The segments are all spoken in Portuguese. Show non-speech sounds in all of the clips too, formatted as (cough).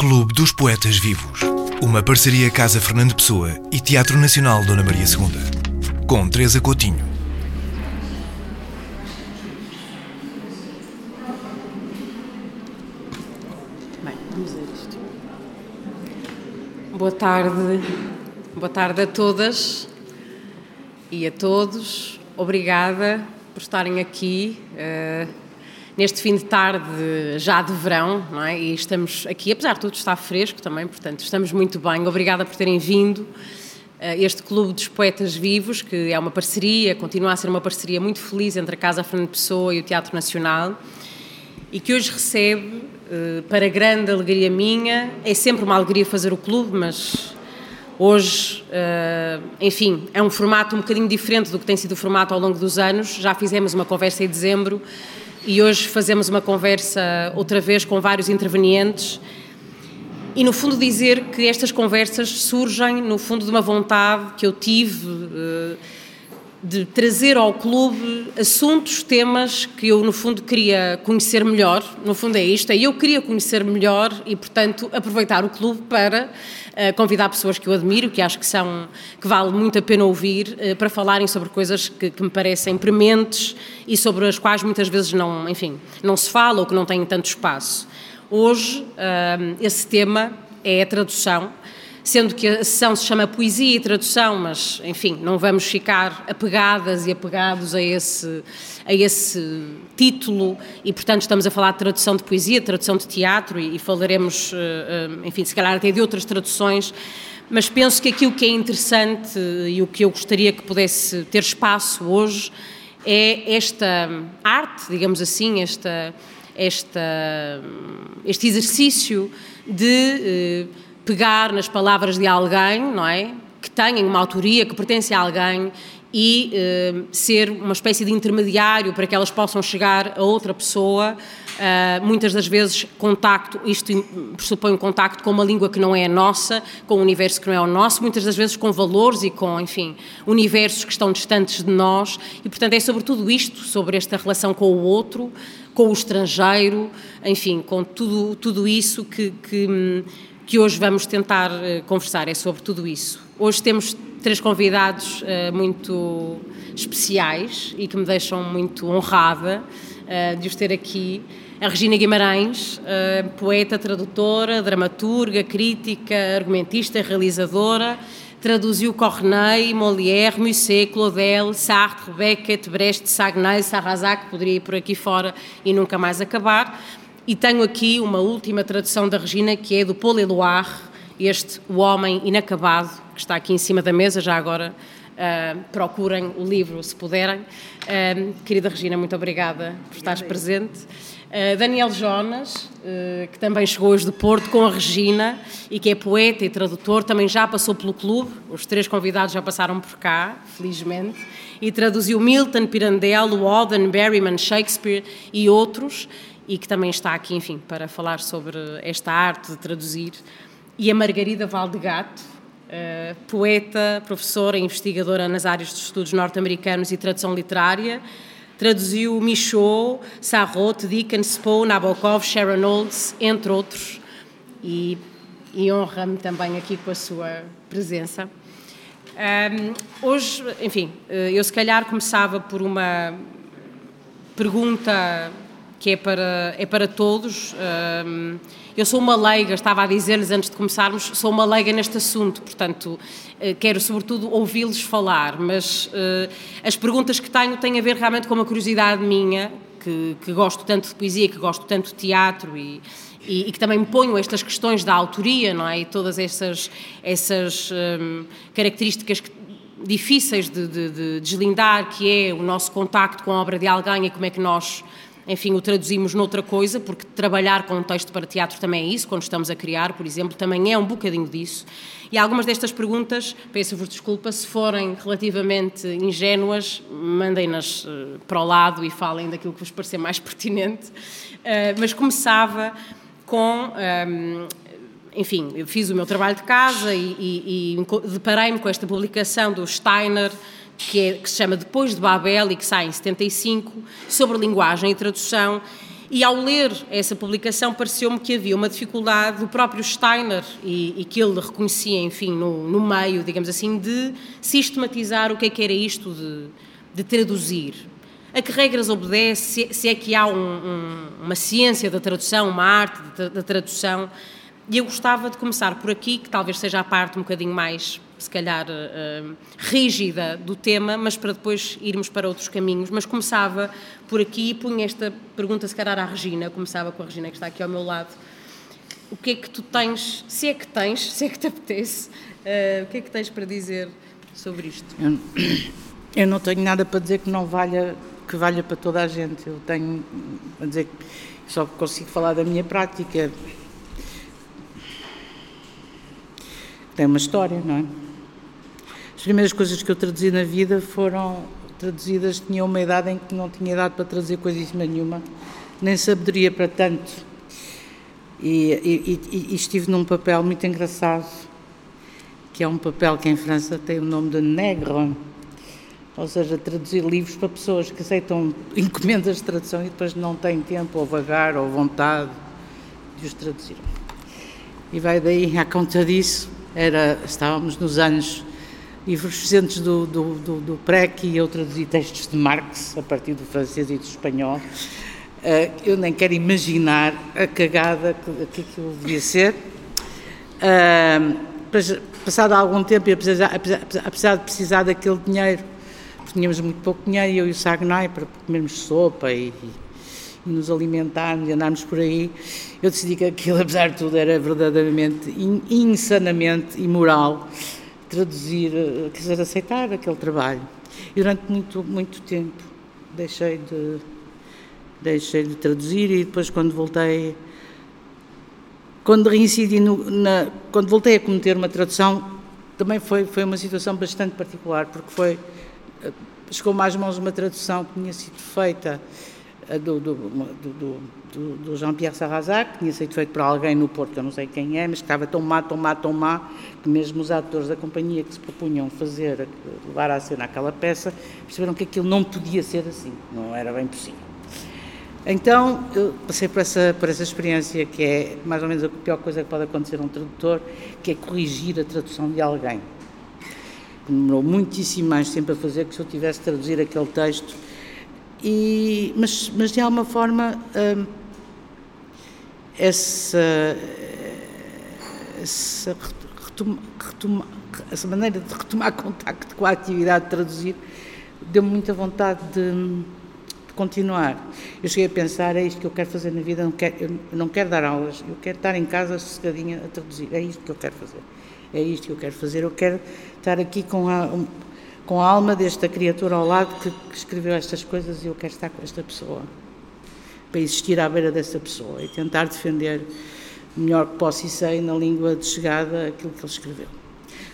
Clube dos Poetas Vivos. Uma parceria Casa Fernando Pessoa e Teatro Nacional Dona Maria II. Com Teresa Coutinho. Bem, vamos a isto. Boa tarde. Boa tarde a todas e a todos. Obrigada por estarem aqui uh, neste fim de tarde já de verão, não é? E estamos aqui, apesar de tudo estar fresco também, portanto, estamos muito bem. Obrigada por terem vindo. Uh, este Clube dos Poetas Vivos, que é uma parceria, continua a ser uma parceria muito feliz entre a Casa Fernando Pessoa e o Teatro Nacional e que hoje recebe, uh, para grande alegria minha, é sempre uma alegria fazer o clube, mas Hoje, uh, enfim, é um formato um bocadinho diferente do que tem sido o formato ao longo dos anos. Já fizemos uma conversa em dezembro e hoje fazemos uma conversa outra vez com vários intervenientes. E, no fundo, dizer que estas conversas surgem, no fundo, de uma vontade que eu tive. De trazer ao clube assuntos, temas que eu, no fundo, queria conhecer melhor. No fundo, é isto: é eu queria conhecer melhor e, portanto, aproveitar o clube para uh, convidar pessoas que eu admiro, que acho que são que vale muito a pena ouvir, uh, para falarem sobre coisas que, que, me parecem prementes e sobre as quais muitas vezes não, enfim, não se fala ou que não têm tanto espaço. Hoje, uh, esse tema é a tradução sendo que a sessão se chama Poesia e Tradução, mas, enfim, não vamos ficar apegadas e apegados a esse, a esse título. E, portanto, estamos a falar de tradução de poesia, tradução de teatro e, e falaremos, eh, eh, enfim, se calhar até de outras traduções, mas penso que aquilo que é interessante e o que eu gostaria que pudesse ter espaço hoje é esta arte, digamos assim, esta, esta, este exercício de eh, pegar nas palavras de alguém, não é? Que tenham uma autoria, que pertence a alguém e eh, ser uma espécie de intermediário para que elas possam chegar a outra pessoa. Uh, muitas das vezes, contacto, isto pressupõe um contacto com uma língua que não é a nossa, com um universo que não é o nosso, muitas das vezes com valores e com, enfim, universos que estão distantes de nós. E, portanto, é sobre tudo isto, sobre esta relação com o outro, com o estrangeiro, enfim, com tudo, tudo isso que, que que hoje vamos tentar uh, conversar é sobre tudo isso. Hoje temos três convidados uh, muito especiais e que me deixam muito honrada uh, de os ter aqui. A Regina Guimarães, poeta, tradutora, dramaturga, crítica, argumentista, realizadora, traduziu Corneille, Molière, Musset, Claudel, Sartre, Beckett, Brecht, Sagnay, Sarrazac, poderia ir por aqui fora e nunca mais acabar. E tenho aqui uma última tradução da Regina, que é do Paul Eluard, este O Homem Inacabado, que está aqui em cima da mesa, já agora uh, procurem o livro se puderem. Uh, querida Regina, muito obrigada por estares presente. Uh, Daniel Jonas, que também chegou hoje de Porto com a Regina e que é poeta e tradutor, também já passou pelo clube, os três convidados já passaram por cá, felizmente, e traduziu Milton, Pirandello, Auden, Berryman, Shakespeare e outros e que também está aqui, enfim, para falar sobre esta arte de traduzir. E a Margarida Valdegato, uh, poeta, professora e investigadora nas áreas de estudos norte-americanos e tradução literária, traduziu Michaud, Sarraute, Dickens, Poe, Nabokov, Sharon Olds, entre outros, e, e honra-me também aqui com a sua presença. Um, hoje, enfim, eh, eu se calhar começava por uma pergunta que é para, é para todos. Eu sou uma leiga, estava a dizer-lhes antes de começarmos, sou uma leiga neste assunto, portanto, eh, quero sobretudo ouvi-los falar, mas eh, as perguntas que tenho têm a ver realmente com uma curiosidade minha, que, que gosto tanto de poesia, que gosto tanto de teatro e, e, e, que também me ponho estas questões da autoria, não é? E todas essas, essas características que, difíceis de, de, de, deslindar, que é o nosso contacto com a obra de alguém e como é que nós enfim, o traduzimos noutra coisa, porque trabalhar com um texto para teatro também é isso, quando estamos a criar, por exemplo, também é um bocadinho disso. E algumas destas perguntas, peço-vos desculpa, se forem relativamente ingênuas, mandem-nas eh, para o lado e falem daquilo que vos parecer mais (laughs) pertinente. Uh, mas começava com. Ehm, enfim, eu fiz o meu trabalho de casa e, e, e deparei-me com esta publicação do Steiner que, é, que se chama Depois de Babel e que sai em 75, sobre linguagem e tradução, E ao ler essa publicação, pareceu-me que havia uma dificuldade do próprio Steiner, e, e que ele reconhecia, enfim, no, no, meio, digamos assim, de sistematizar o que é que era isto de, de traduzir. A que regras obedece? Se, é que há um, um, uma ciência da tradução, uma arte da tradução? E eu gostava de começar por aqui, que talvez seja a parte um bocadinho mais se calhar, uh, rígida do tema, mas para depois irmos para outros caminhos. Mas começava por aqui e punha esta pergunta, se calhar, à Regina, começava com a Regina que está aqui ao meu lado. O que é que tu tens, se é que tens, se é que te apetece, uh, o que é que tens para dizer sobre isto? Eu, eu não tenho nada para dizer que não valha, que valha para toda a gente. Eu tenho a dizer que só consigo falar da minha prática. Tem uma história, não é? As primeiras coisas que eu traduzi na vida foram traduzidas, tinha uma idade em que não tinha idade para trazer coisíssima nenhuma, nem sabedoria para tanto. E, e, e, estive num papel muito engraçado, que é um papel que em França tem o nome de negro, ou seja, traduzir livros para pessoas que aceitam encomendas de tradução e depois não têm tempo, ou vagar, ou vontade de os traduzir. E vai daí, à conta disso, era, estávamos nos anos livros recentes do, do, do, do PREC e eu traduzi textos de Marx a partir do francês e do espanhol. Uh, eu nem quero imaginar a cagada que, que aquilo devia ser. Uh, passado algum tempo, e apesar, apesar, apesar, de precisar daquele dinheiro, porque tínhamos muito pouco dinheiro, eu e o Sagnai, para comermos sopa e, e nos alimentarmos e andarmos por aí, eu decidi que aquilo, (laughs) apesar de tudo, era verdadeiramente insanamente imoral traduzir, eh, quer dizer, aceitar aquele trabalho. E durante muito, muito tempo deixei de, deixei de traduzir e depois quando voltei, quando reincidi, no, na, quando voltei a cometer uma tradução, também foi, foi uma situação bastante particular, porque foi, eh, chegou mais mãos uma tradução que tinha sido feita do, do, do, do Jean-Pierre Sarrazac, que tinha sido feito por alguém no Porto, eu não sei quem é, mas que estava tão má, tão má, tão má, que mesmo os atores da companhia que se propunham fazer, levar à cena aquela peça, perceberam que aquilo não podia ser assim, não era bem possível. Então, eu passei por essa, por essa experiência que é mais ou menos a pior coisa que pode acontecer a um tradutor, que é corrigir a tradução de alguém. Demorou muitíssimo mais tempo a fazer que se eu tivesse traduzir aquele texto e, mas, mas de alguma forma hum, essa, essa, retoma, retoma, essa maneira de retomar (laughs) contacto com a atividade de traduzir deu-me muita vontade de, de, continuar. Eu cheguei a pensar, é isto que eu quero fazer na vida, eu não quero, eu não quero dar aulas, eu quero estar em casa sossegadinha a traduzir, é isto que eu quero fazer, é isto que eu quero fazer, eu quero estar aqui com a, com a alma desta criatura ao lado que, que escreveu estas coisas e eu quero estar com esta pessoa, para existir à beira dessa pessoa e tentar defender melhor que posso e sei na língua de chegada aquilo que ele escreveu.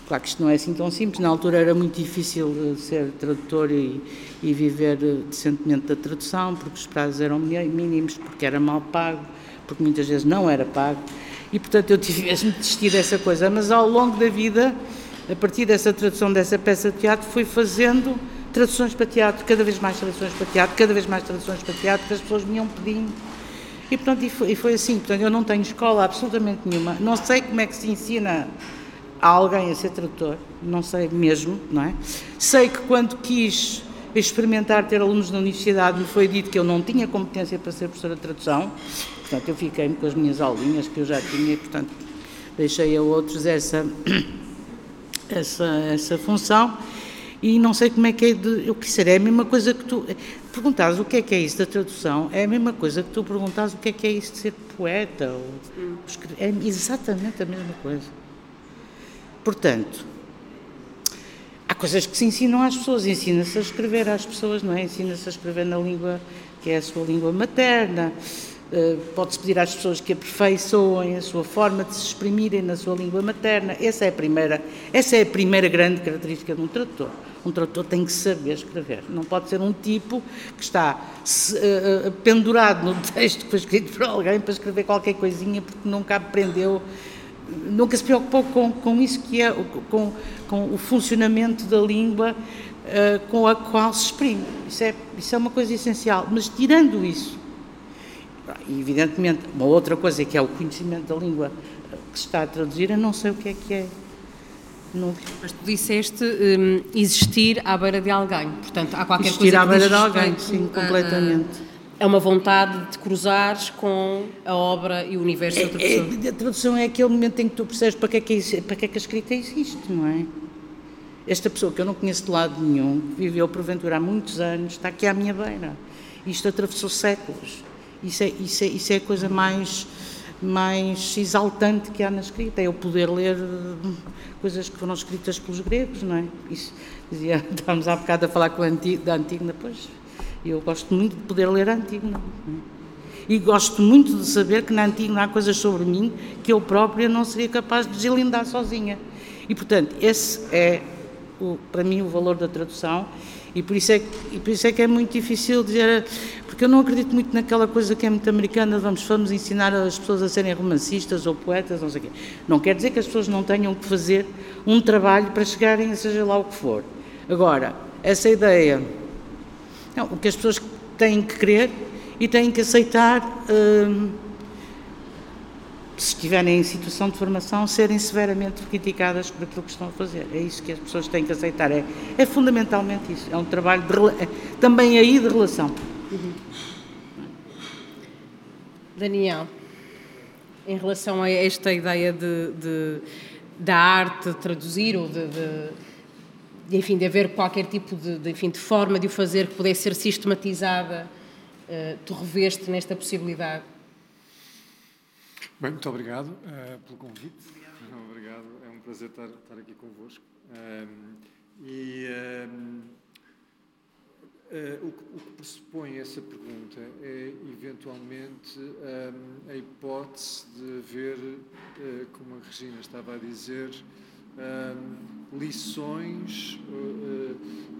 Claro que isto não é assim tão simples, na altura era muito difícil ser tradutor e, e viver decentemente da tradução, porque os prazos eram mínimos, porque era mal pago, porque muitas vezes não era pago, e portanto eu tive mesmo de desistir dessa coisa, mas ao longo da vida a partir dessa tradução dessa peça de teatro, fui fazendo traduções para teatro, cada vez mais traduções para teatro, cada vez mais traduções para teatro, que as pessoas me iam pedindo. E, portanto, e foi, e foi assim. Portanto, eu não tenho escola absolutamente nenhuma. Não sei como é que se ensina a alguém a ser tradutor, não sei mesmo, não é? Sei que quando quis experimentar ter alunos na universidade, me foi dito que eu não tinha competência para ser professora de tradução, portanto, eu fiquei-me com as minhas aulinhas que eu já tinha e, portanto, deixei a outros essa essa, essa função e não sei como é que é de, o que será, é a mesma coisa que tu perguntares o que é que é isso da tradução, é a mesma coisa que tu perguntares o que é que é isso de ser poeta ou hum. é exatamente a mesma coisa. Portanto, há coisas que se ensinam às pessoas, ensina-se a escrever às pessoas, não é? Ensina-se a escrever na língua que é a sua língua materna, eh, pode-se pedir às pessoas que aperfeiçoem a sua forma de se exprimirem na sua língua materna. Essa é a primeira, essa é a primeira grande característica de um tradutor. Um tradutor tem que saber escrever. Não pode ser um tipo que está uh, pendurado no (laughs) texto que foi escrito por alguém para escrever qualquer coisinha porque nunca aprendeu, nunca se preocupou com, com isso que é, com, com o funcionamento da língua com a qual se exprime. Isso é, isso é uma coisa essencial. Mas tirando isso, evidentemente, uma outra coisa que é o conhecimento da língua que se está a traduzir, eu não sei o que é que é. Não... Mas tu disseste um, existir à beira de alguém, portanto há qualquer existir coisa à beira de alguém, sim, completamente. É uma vontade de cruzares com a obra e o universo é, outra pessoa. É, a tradução é aquele momento em que tu percebes para que, é que, para que é que a escrita existe, não é? Esta pessoa que eu não conheço de lado nenhum, que viveu porventura há muitos anos, está aqui à minha beira. Isto atravessou séculos. Isso é, isso é, isso é a coisa mais, mais exaltante que há na escrita, é o poder ler hum, coisas que foram escritas pelos gregos, não é? Isso, dizia, (laughs) estávamos há bocado a falar com a da Antígona, pois, eu gosto muito de poder ler a Antígona. É? E gosto muito de saber que na Antígona há coisas sobre mim que eu própria não seria capaz de deslindar sozinha. E, portanto, esse é o, para mim o valor da tradução e por, isso é, e por isso é que é muito difícil dizer, porque eu não acredito muito naquela coisa que é muito americana, vamos, vamos ensinar as pessoas a serem romancistas ou poetas, não sei o quê. Não quer dizer que as pessoas não tenham que fazer um trabalho para chegarem a seja lá o que for. Agora, essa ideia, não, o que as pessoas têm que querer e têm que aceitar. Hum, se estiverem em situação de formação, serem severamente criticadas por aquilo que estão a fazer. É isso que as pessoas têm que aceitar. É, é fundamentalmente isso. É um trabalho de, também aí de relação. Uhum. Daniel, em relação a esta ideia de, de da arte traduzir ou de, de, enfim, de haver qualquer tipo de, de, enfim, de forma de o fazer que pudesse ser sistematizada, uh, tu reveste nesta possibilidade? Bem, muito obrigado uh, pelo convite. Obrigado. obrigado. É um prazer estar, estar aqui convosco. Um, ehm, e um, uh, eh, o, que, o, que, pressupõe essa pergunta é, eventualmente, um, ehm, a hipótese de ver, uh, como a Regina estava a dizer, ehm, lições,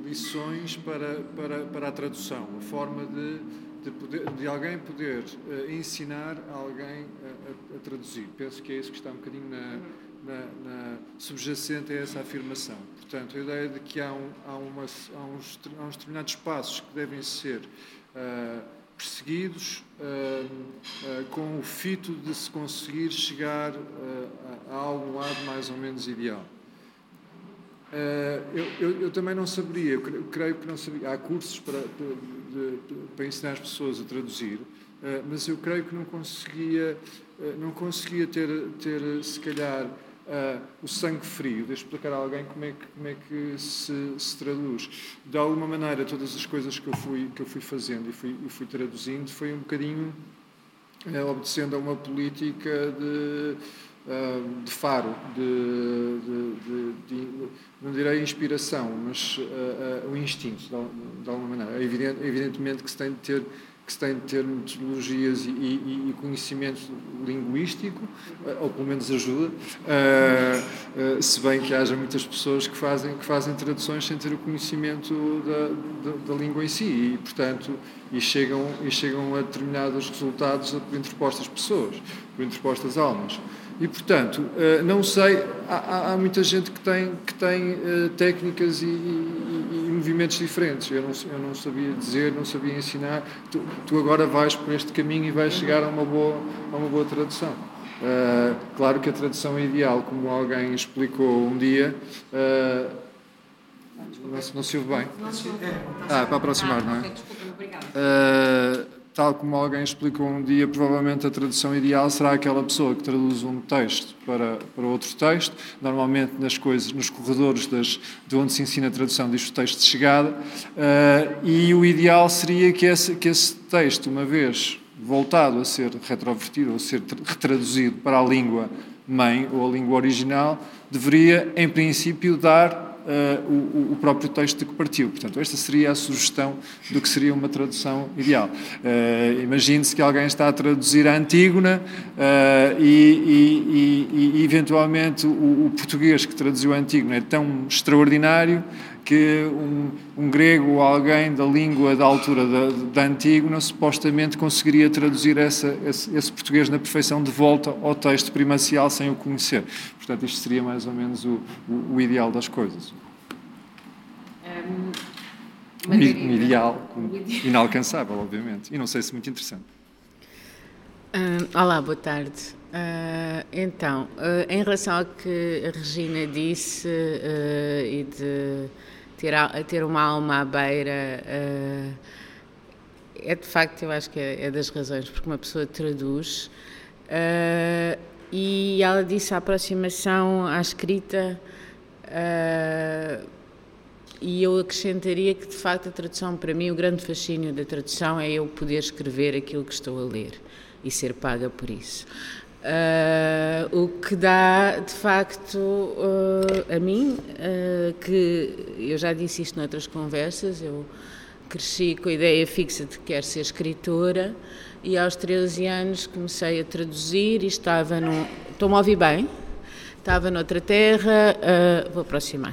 lições para, para, para a tradução, a forma de de, poder, de alguém poder uh, ensinar alguém a, a, a, traduzir. Penso que é isso que está um bocadinho na, na, na, subjacente a essa afirmação. Portanto, a ideia de que há, um, há, uma, há, uns, há uns, determinados passos que devem ser uh, perseguidos uh, com o fito de se conseguir chegar a, a algum lado mais ou menos ideal. Eu, eu, eu, também não saberia, eu creio que não sabia. Há cursos para, de, para ensinar as pessoas a traduzir, uh, mas eu creio que não conseguia, uh, não conseguia ter, ter se calhar, o sangue frio de explicar a alguém como é que, como é que se, se, traduz. De alguma maneira, todas as coisas que eu fui, que eu fui fazendo e fui, fui traduzindo foi um bocadinho obedecendo a uma política de de faro, de, de, de, não direi inspiração, mas uh, uh, o instinto, de, alguma maneira. É evidente, evidentemente que se tem de ter que se tem de ter metodologias e, e, e conhecimento linguístico, uh, ou pelo menos ajuda, se bem que haja muitas pessoas que fazem, que fazem traduções sem ter o conhecimento da, da, da língua em si e, portanto, e chegam, e chegam a determinados resultados por interpostas pessoas, por interpostas almas. E, portanto, eh, não sei, há, há muita gente que tem, que tem eh, técnicas e, e, e movimentos diferentes. Eu não, eu não sabia dizer, não sabia ensinar. Tu, tu, agora vais por este caminho e vais chegar a uma boa, a uma boa tradução. Uh, claro que a tradução é ideal, como alguém explicou um dia. Uh, não, não se ouve bem? Ah, para aproximar, não é? Uh, tal como alguém explicou um dia, provavelmente a tradução ideal será aquela pessoa que traduz um texto para, para outro texto. Normalmente nas coisas, nos corredores das, de onde se ensina a tradução diz o texto de chegada. Uh, e o ideal seria que esse, que esse texto, uma vez voltado a ser retrovertido ou ser retraduzido para a língua mãe ou a língua original, deveria, em princípio, dar uh, o, o, próprio texto de que partiu. Portanto, esta seria a sugestão do que seria uma tradução ideal. Uh, Imagine-se que alguém está a traduzir a Antígona uh, e, e, e, e, eventualmente, o, o, português que traduziu a Antígona é tão extraordinário que um, um, grego ou alguém da língua da altura da, da Antígona supostamente conseguiria traduzir essa, esse, esse, português na perfeição de volta ao texto primacial sem o conhecer. Portanto, isto seria mais ou menos o, o, o ideal das coisas. Um, um ideal inalcançável, obviamente, e não sei se muito interessante. Uh, olá, boa tarde. Uh, então, uh, em relação ao que a Regina disse e de ter, ter uma alma à beira, é de facto, eu acho que é, é, das razões, porque uma pessoa traduz e ela disse a aproximação à escrita e eu acrescentaria que de facto a tradução, para mim, o grande fascínio da tradução é eu poder escrever aquilo que estou a ler e ser paga por isso. Uh, o que dá, de facto, uh, a mim, uh, que eu já disse isto noutras conversas, eu cresci com a ideia fixa de que quero ser escritora e aos 13 anos comecei a traduzir e estava no. Estou-me a ouvir bem? Estava noutra terra, vou aproximar.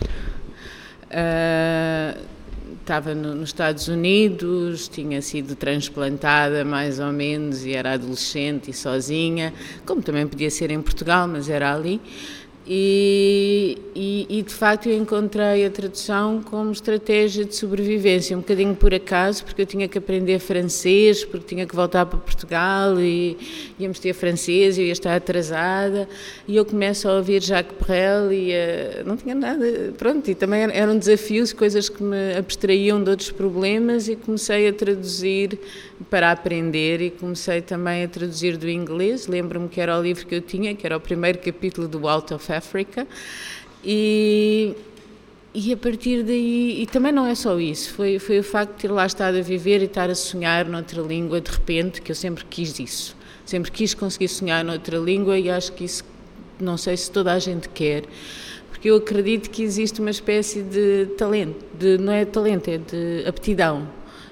Estava no, nos Estados Unidos, tinha sido transplantada mais ou menos e era adolescente e sozinha, como também podia ser em Portugal, mas era ali. E, e, e, de facto eu encontrei a tradução como estratégia de sobrevivência, um bocadinho por acaso, porque eu tinha que aprender francês, porque tinha que voltar para Portugal e íamos ter francês eu ia estar atrasada. E eu começo a ouvir Jacques Brel e uh, não tinha nada, pronto, e também eram desafios, coisas que me abstraíam de outros problemas e comecei a traduzir para aprender e comecei também a traduzir do inglês. Lembro-me que era o livro que eu tinha, que era o primeiro capítulo do Out of Africa. E, e a partir daí, e também não é só isso, foi, foi o facto de ter lá estado a viver e estar a sonhar noutra língua de repente, que eu sempre quis isso. Sempre quis conseguir sonhar noutra língua e acho que isso, não sei se toda a gente quer, porque eu acredito que existe uma espécie de talento, de, não é talento, é de aptidão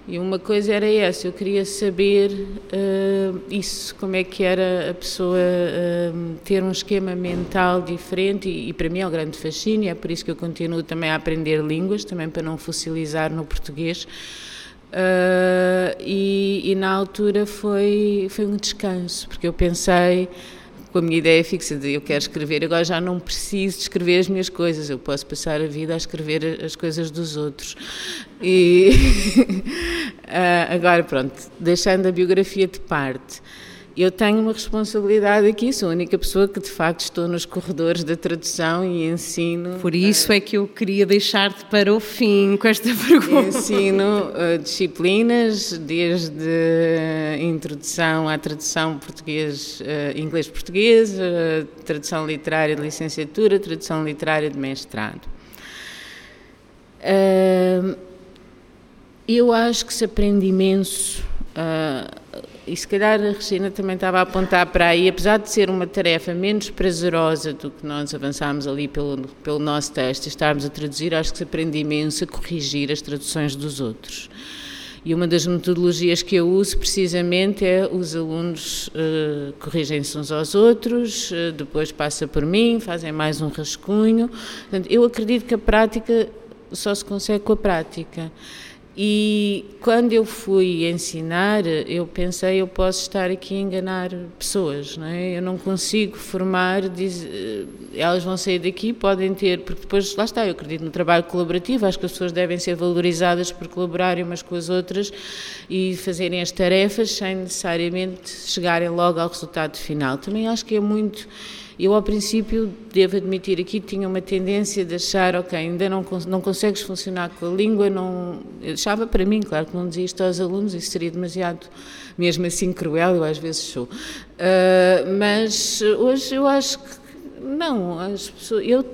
e uma coisa era essa, eu queria saber uh, isso, como é que era a pessoa uh, ter um esquema mental diferente e, e, para mim é um grande fascínio, é por isso que eu continuo também a aprender línguas, também para não fossilizar no português. Uh, e, e, na altura foi, foi um descanso, porque eu pensei com a minha ideia fixa de eu quero escrever, agora já não preciso de escrever as minhas coisas, eu posso passar a vida a escrever as coisas dos outros. E (laughs) ah, agora, pronto, deixando a biografia de parte eu tenho uma responsabilidade aqui, sou a única pessoa que de facto estou nos corredores da tradução e ensino. Por isso é que eu queria deixar-te para o fim com esta (laughs) pergunta. Ensino uh, disciplinas, desde introdução à tradução português, uh, inglês-português, uh, tradução literária de licenciatura, tradução literária de mestrado. eu acho que se aprende imenso e se calhar a Regina também estava a apontar para aí, apesar de ser uma tarefa menos prazerosa do que nós avançámos ali pelo, pelo nosso texto, estarmos a traduzir, acho que se aprende imenso a corrigir as traduções dos outros. E uma das metodologias que eu uso precisamente é os alunos uh, corrigem-se uns aos outros, uh, depois passa por mim, fazem mais um rascunho. Portanto, eu acredito que a prática só se consegue com a prática. E quando eu fui ensinar, eu pensei, eu posso estar aqui a enganar pessoas, não é? Eu não consigo formar, diz, eh, elas vão sair daqui, podem ter, porque depois, lá está, eu acredito no trabalho colaborativo, acho que as pessoas devem ser valorizadas por colaborarem umas com as outras e fazerem as tarefas sem necessariamente chegarem logo ao resultado final. Também acho que é muito eu, ao princípio, devo admitir aqui, tinha uma tendência de achar, ok, ainda não, não consegues funcionar com a língua, não... Eu achava para mim, claro que não dizia isto aos alunos, isso seria demasiado, mesmo assim, cruel, eu às vezes sou. Uh, mas hoje eu acho que não, as pessoas, eu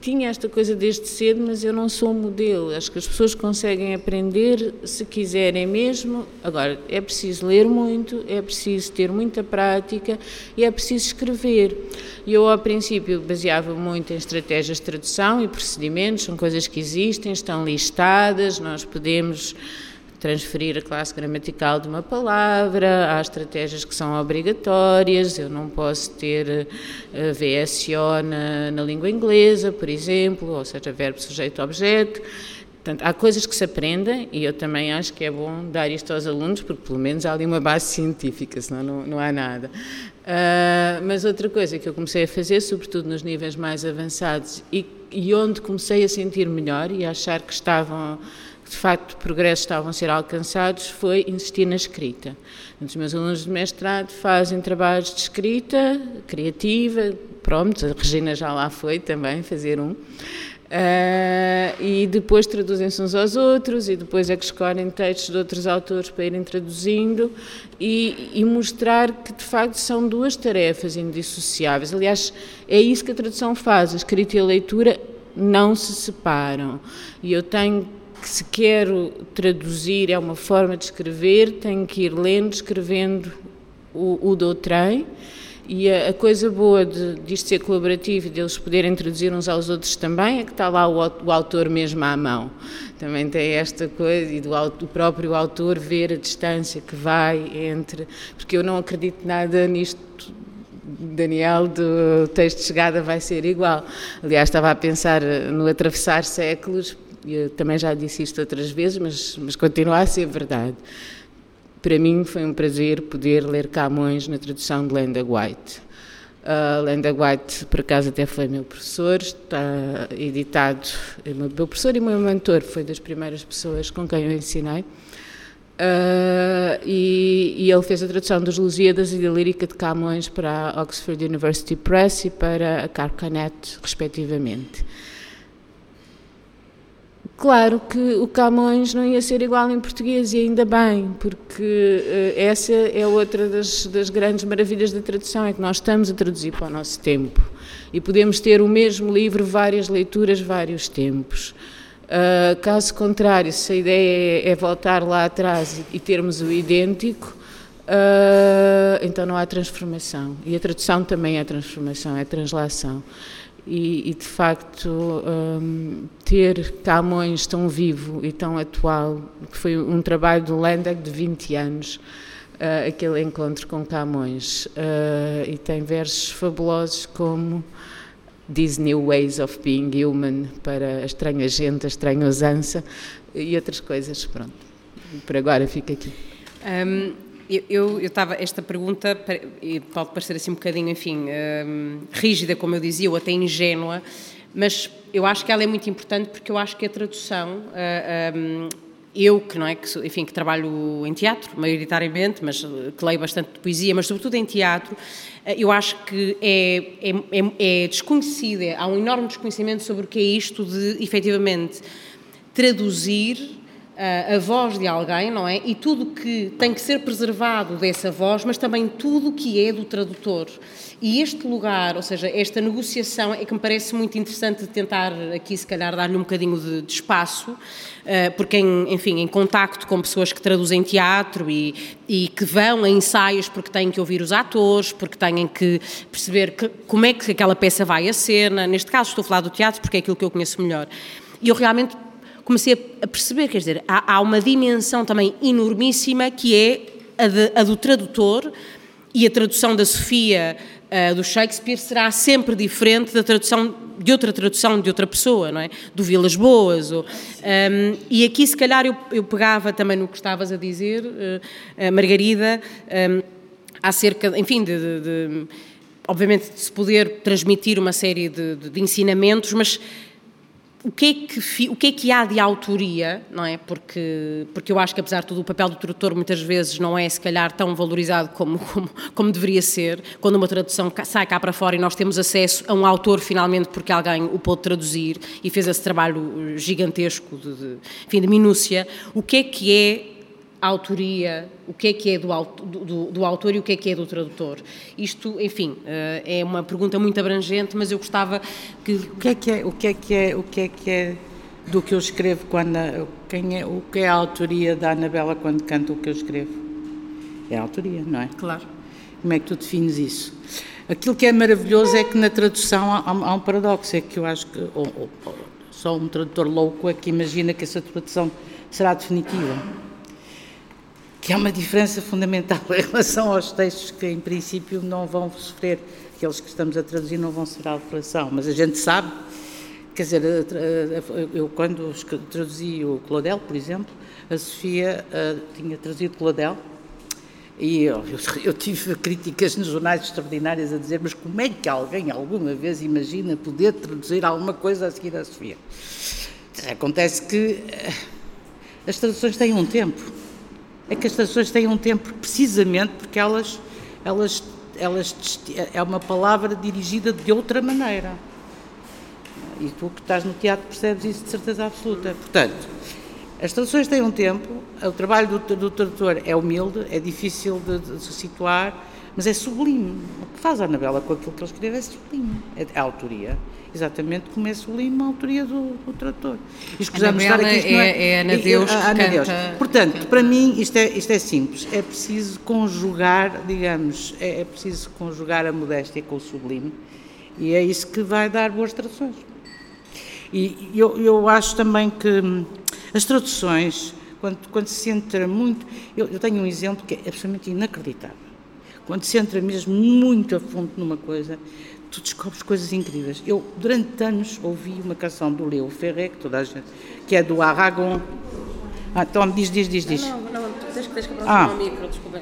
tinha esta coisa desde cedo, mas eu não sou um modelo. Acho que as pessoas conseguem aprender se quiserem mesmo. Agora, é preciso ler muito, é preciso ter muita prática e é preciso escrever. Eu, ao princípio, baseava muito em estratégias de tradução e procedimentos, são coisas que existem, estão listadas, nós podemos transferir a classe gramatical de uma palavra, há estratégias que são obrigatórias, eu não posso ter uh, VSO na, na língua inglesa, por exemplo, ou seja, verbo, sujeito, objeto. Portanto, há coisas que se aprendem e eu também acho que é bom dar isto aos alunos, porque pelo menos há ali uma base científica, senão não, não há nada. Uh, mas outra coisa que eu comecei a fazer, sobretudo nos níveis mais avançados e, e onde comecei a sentir melhor e a achar que estavam que de facto progressos estavam a ser alcançados foi insistir na escrita. Os meus alunos de mestrado fazem trabalhos de escrita criativa, pronto, a Regina já lá foi também fazer um. Uh, e depois traduzem-se uns aos outros, e depois é que escolhem textos de outros autores para irem traduzindo e, e, mostrar que de facto são duas tarefas indissociáveis. Aliás, é isso que a tradução faz: a escrita e a leitura não se separam. E eu tenho que, se quero traduzir, é uma forma de escrever, tenho que ir lendo, escrevendo o, o doutrem e a, a, coisa boa de, disto ser colaborativo e deles poderem traduzir uns aos outros também é que está lá o, o autor mesmo à mão. Também tem esta coisa e do, do, próprio autor ver a distância que vai entre. Porque eu não acredito nada nisto. Daniel, do texto de chegada vai ser igual. Aliás, estava a pensar no atravessar séculos, eu também já disse isto outras vezes, mas, mas continua a ser verdade para mim foi um prazer poder ler Camões na tradução de Lenda White. Uh, Lenda White, por acaso, até foi meu professor, está editado, é meu professor e meu mentor, foi das primeiras pessoas com quem eu ensinei. Uh, e, e, ele fez a tradução dos Lusíadas e da Lírica de Camões para a Oxford University Press e para a Carcanet, respectivamente. Claro que o Camões não ia ser igual em português e ainda bem, porque uh, essa é outra das, das, grandes maravilhas da tradução, é que nós estamos a traduzir para o nosso tempo e podemos ter o mesmo livro, várias leituras, vários tempos. Uh, caso contrário, se a ideia é, é voltar lá atrás e, e termos o idêntico, uh, então não há transformação. E a tradução também é transformação, é translação e, e de facto um, ter Camões tão vivo e tão atual, que foi um trabalho do Landag de 20 anos, uh, aquele encontro com Camões, uh, e tem versos fabulosos como These New Ways of Being Human para a estranha gente, a estranha usança e outras coisas, pronto. Por agora fica aqui. Um, eu estava, esta pergunta pode parecer assim um bocadinho, enfim, um, rígida, como eu dizia, ou até ingênua, mas eu acho que ela é muito importante porque eu acho que a tradução, uh, um, eu que não é, que, enfim, que trabalho em teatro, maioritariamente, mas que leio bastante de poesia, mas sobretudo em teatro, uh, eu acho que é, é, é, é desconhecida, há um enorme desconhecimento sobre o que é isto de, efetivamente, traduzir a voz de alguém, não é? E tudo que tem que ser preservado dessa voz, mas também tudo que é do tradutor. E este lugar, ou seja, esta negociação é que me parece muito interessante de tentar aqui, se calhar, dar-lhe um bocadinho de, de espaço, uh, porque, em, enfim, em contacto com pessoas que traduzem teatro e, e, que vão a ensaios porque têm que ouvir os atores, porque têm que perceber que, como é que aquela peça vai à cena. Neste caso, estou a falar do teatro porque é aquilo que eu conheço melhor. E eu realmente comecei a perceber, quer dizer, há, há uma dimensão também enormíssima que é a, de, a do tradutor e a tradução da Sofia uh, do Shakespeare será sempre diferente da tradução de outra tradução de outra pessoa, não é? Do Vilas Boas. Ou, um, e aqui, se calhar, eu, eu, pegava também no que estavas a dizer, uh, Margarida, um, acerca, enfim, de, de, de, obviamente, de se poder transmitir uma série de, de ensinamentos, mas o que, é que, o que é que há de autoria, não é? Porque, porque eu acho que, apesar de tudo, o papel do tradutor muitas vezes não é, se calhar, tão valorizado como, (laughs) como, como deveria ser. Quando uma tradução sai cá para fora e nós temos acesso a um autor, finalmente, porque alguém o pôde traduzir e fez esse trabalho gigantesco de, de, enfim, de minúcia, o que é que é a autoria, o que é que é do, do, do, autor e o que é que é do tradutor. Isto, enfim, eh, é uma pergunta muito abrangente, mas eu gostava que... O que é que é, o que é, que é, o que é, que é do que eu escrevo quando... Quem é, o que é a autoria da Anabela quando canta o que eu escrevo? É a autoria, não é? Claro. Como é que tu defines isso? Aquilo que é maravilhoso é que na tradução há, há um paradoxo, é que eu acho que ou, ou, só um tradutor louco é que imagina que essa tradução será definitiva que há uma diferença fundamental em relação aos textos que, em princípio, não vão sofrer, aqueles que estamos a traduzir não vão sofrer alteração, mas a gente sabe, quer dizer, eu quando traduzi o Claudel, por exemplo, a Sofia tinha traduzido Claudel, e eu, eu, tive críticas nos jornais extraordinárias a dizer, mas como é que alguém alguma vez imagina poder traduzir alguma coisa a seguir a Sofia? Acontece que As traduções têm um tempo. É que as traduções têm um tempo precisamente porque elas, elas, elas é uma palavra dirigida de outra maneira. E tu que estás no teatro percebes isso de certeza absoluta. Portanto, as traduções têm um tempo, o trabalho do, do tradutor é humilde, é difícil de, de, se situar, mas é sublime. O que faz a Anabela com aquilo que ele escreve é sublime. É a autoria exatamente como é sublime a autoria do, do tradutor. E escusamos estar aqui. Isto é, é, é Ana Deus. É, Ana Deus. Portanto, canta. para mim, isto é, isto é simples. É preciso conjugar, digamos, é, é preciso conjugar a modéstia com o sublime. E é isso que vai dar boas traduções. E eu, eu acho também que hum, as traduções, quando, quando se entra muito. Eu, eu tenho um exemplo que é absolutamente inacreditável. Quando se entra mesmo muito a fundo numa coisa, tu descobres coisas incríveis. Eu, durante anos, ouvi uma canção do Leo Ferré, que toda a gente, que é do Aragon. Ah, então, diz, diz, diz, diz. Não, não, não tens que, tens que aproximar ah, o micro, desculpa.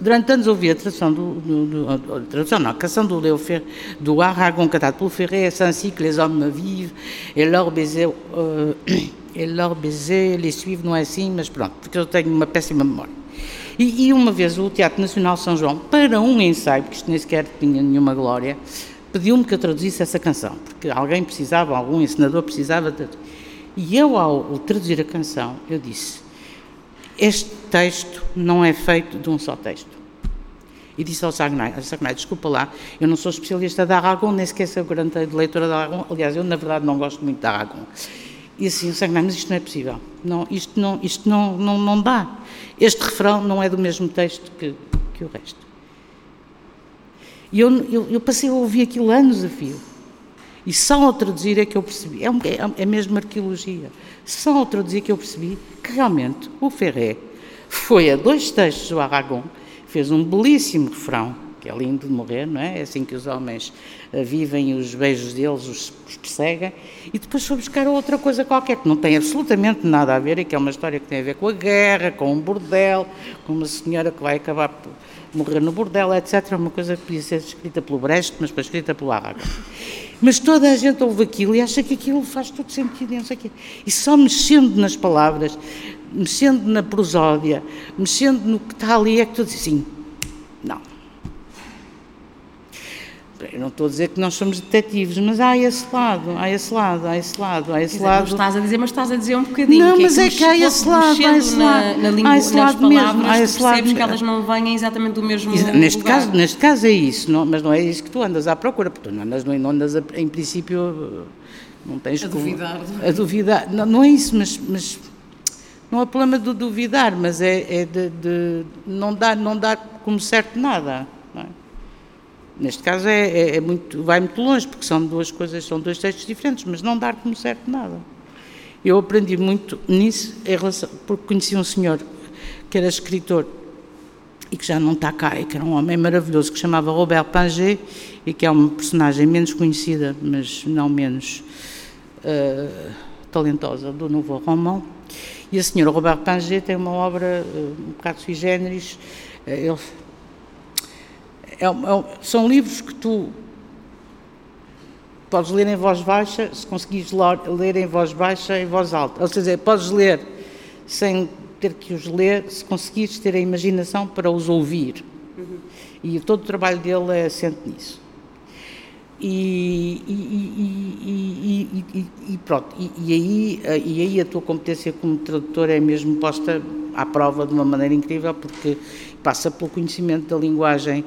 Durante anos ouvi a tradução do, do, do, a tradução, não, a canção do Leo Ferré, do Aragon, cantada pelo Ferré, é ainsi que les hommes vivent, et leur baiser, uh, et leur baiser les suivent, não é assim, mas pronto, porque eu tenho uma péssima memória. E, e, uma vez o Teatro Nacional São João, para um ensaio, porque isto nem sequer tinha nenhuma glória, pediu-me que eu traduzisse essa canção, porque alguém precisava, algum ensinador precisava de. E eu, ao traduzir a canção, eu disse: Este texto não é feito de um só texto. E disse ao Sagnai, desculpa lá, eu não sou especialista de Aragon, nem sequer sou garante de leitora de Aragon, aliás, eu na verdade não gosto muito de Aragon. E assim, mas isto não é possível, não, isto, não, isto não, não, não dá. Este refrão não é do mesmo texto que, que o resto. E eu, eu, eu, passei a ouvir aquilo anos a fio. E só ao traduzir é que eu percebi, é, é, é mesmo arqueologia, só ao traduzir que eu percebi que realmente o Ferré foi a dois textos do Aragon, fez um belíssimo refrão, que é lindo de morrer, não é? É assim que os homens uh, vivem os beijos deles os, perseguem. E depois foi buscar outra coisa qualquer, que não tem absolutamente nada a ver, e que é uma história que tem a ver com a guerra, com um bordel, com uma senhora que vai acabar por morrer no bordel, etc. Uma coisa que podia ser escrita pelo Brecht, mas foi escrita pelo Aragon. Mas toda a gente ouve aquilo e acha que aquilo faz todo sentido, não sei o quê. E só mexendo nas palavras, mexendo na prosódia, mexendo no que está ali, é que tu dizes assim, não eu não estou a dizer que nós somos detetives, mas há esse lado, há esse lado, há esse lado, há esse Exato, lado. Não estás a dizer, mas estás a dizer um bocadinho. Não, que mas é, é que, há esse lado, há esse lado. Na, na há esse lado palavras, mesmo, há esse lado. que elas não vêm exatamente do mesmo neste lugar. Caso, neste caso é isso, não, mas não é isso que tu andas à procura, porque tu não andas, não andas a, em princípio, não tens... A duvidar. A duvidar, não, não é isso, mas, mas não é problema de duvidar, mas é, é de, de, não, dar, não dar como certo nada. Neste caso é, é, é, muito, vai muito longe, porque são duas coisas, são dois textos diferentes, mas não dar como certo nada. Eu aprendi muito nisso, relação, porque conheci um senhor que era escritor e que já não está cá, e que era um homem maravilhoso, que chamava Robert Paget, e que é uma personagem menos conhecida, mas não menos uh, talentosa, do novo romão. E a senhora Robert Paget tem uma obra uh, um bocado sui generis, uh, ele é, é, são livros que tu podes ler em voz baixa, se conseguires ler em voz baixa, em voz alta. Ou seja, podes ler sem ter que os ler, se conseguires ter a imaginação para os ouvir. Uhum. E todo o trabalho dele é assente nisso. E, e, e, e pronto, e, aí, e aí a tua competência como tradutor é mesmo posta à prova de uma maneira incrível, porque passa pelo conhecimento da linguagem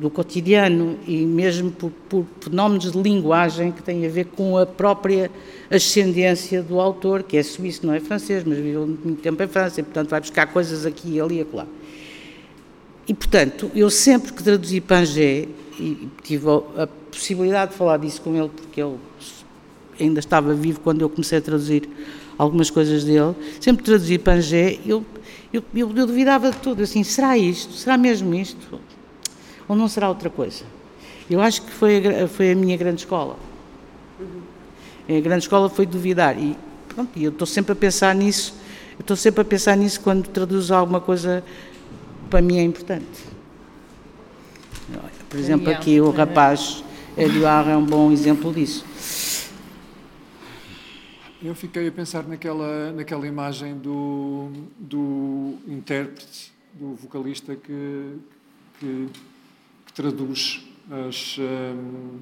do cotidiano e mesmo por, por, fenómenos de linguagem que têm a ver com a própria ascendência do autor, que é suíço, não é francês, mas viveu muito tempo em França e, portanto, vai buscar coisas aqui, ali e acolá. E, portanto, eu sempre que traduzi Pangé, e tive a possibilidade de falar disso com ele, porque ele ainda estava vivo quando eu comecei a traduzir algumas coisas dele, sempre traduzi Pangé, eu, eu, eu, eu duvidava de tudo, assim, será isto? Será mesmo isto? Ou não será outra coisa? Eu acho que foi a, foi a minha grande escola. Uhum. A grande escola foi duvidar. E pronto, eu estou sempre a pensar nisso, estou sempre a pensar nisso quando traduzo alguma coisa para mim é importante. Por exemplo, aqui o rapaz Eduardo é um bom exemplo disso. Eu fiquei a pensar naquela, naquela imagem do, do intérprete, do vocalista que, que traduz as, um,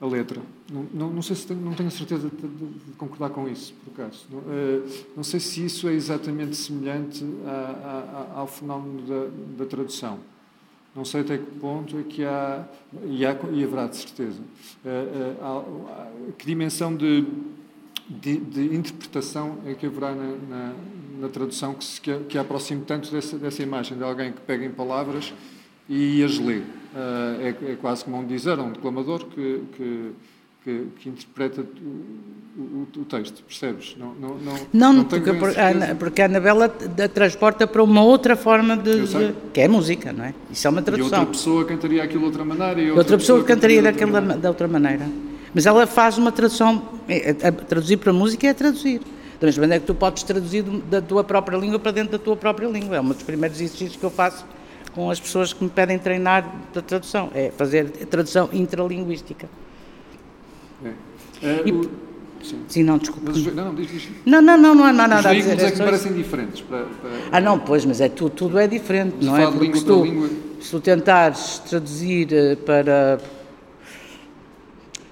a letra. Não, não, não sei se tenho, não tenho certeza de, de, de, concordar com isso, por acaso. Não, uh, não sei se isso é exatamente semelhante a, a, ao fenómeno da, da tradução. Não sei até que ponto é que há, e, há, e haverá de certeza, uh, uh, que dimensão de, de, interpretação é que haverá na, na, na tradução que, se, que, que aproxime tanto dessa, dessa imagem de alguém que pega em palavras e as lê. Uh, é, é, quase como um dizer, um declamador que, que que, que interpreta o, o, o, texto, percebes? Não, não, não, não, não porque, a, porque a Anabela transporta para uma outra forma de, de, que é música, não é? Isso é uma tradução. E outra pessoa cantaria aquilo de outra maneira. E outra, outra pessoa, pessoa cantaria, cantaria daquela, da outra maneira. Mas ela faz uma tradução, é, é, traduzir para música é traduzir. Da mesma maneira que tu podes traduzir da tua própria língua para dentro da tua própria língua. É um dos primeiros exercícios que eu faço com as pessoas que me pedem treinar da tradução. É fazer tradução intralinguística. É. É, e, o, sim. sim. não, desculpa. Mas, não, não, diz, diz. Não, não, não, não há nada Os a dizer. Os é que parecem diferentes. Para, para... Ah, não, pois, mas é tudo, tudo é diferente, não é? Porque se tu, se tu tentares traduzir eh, para...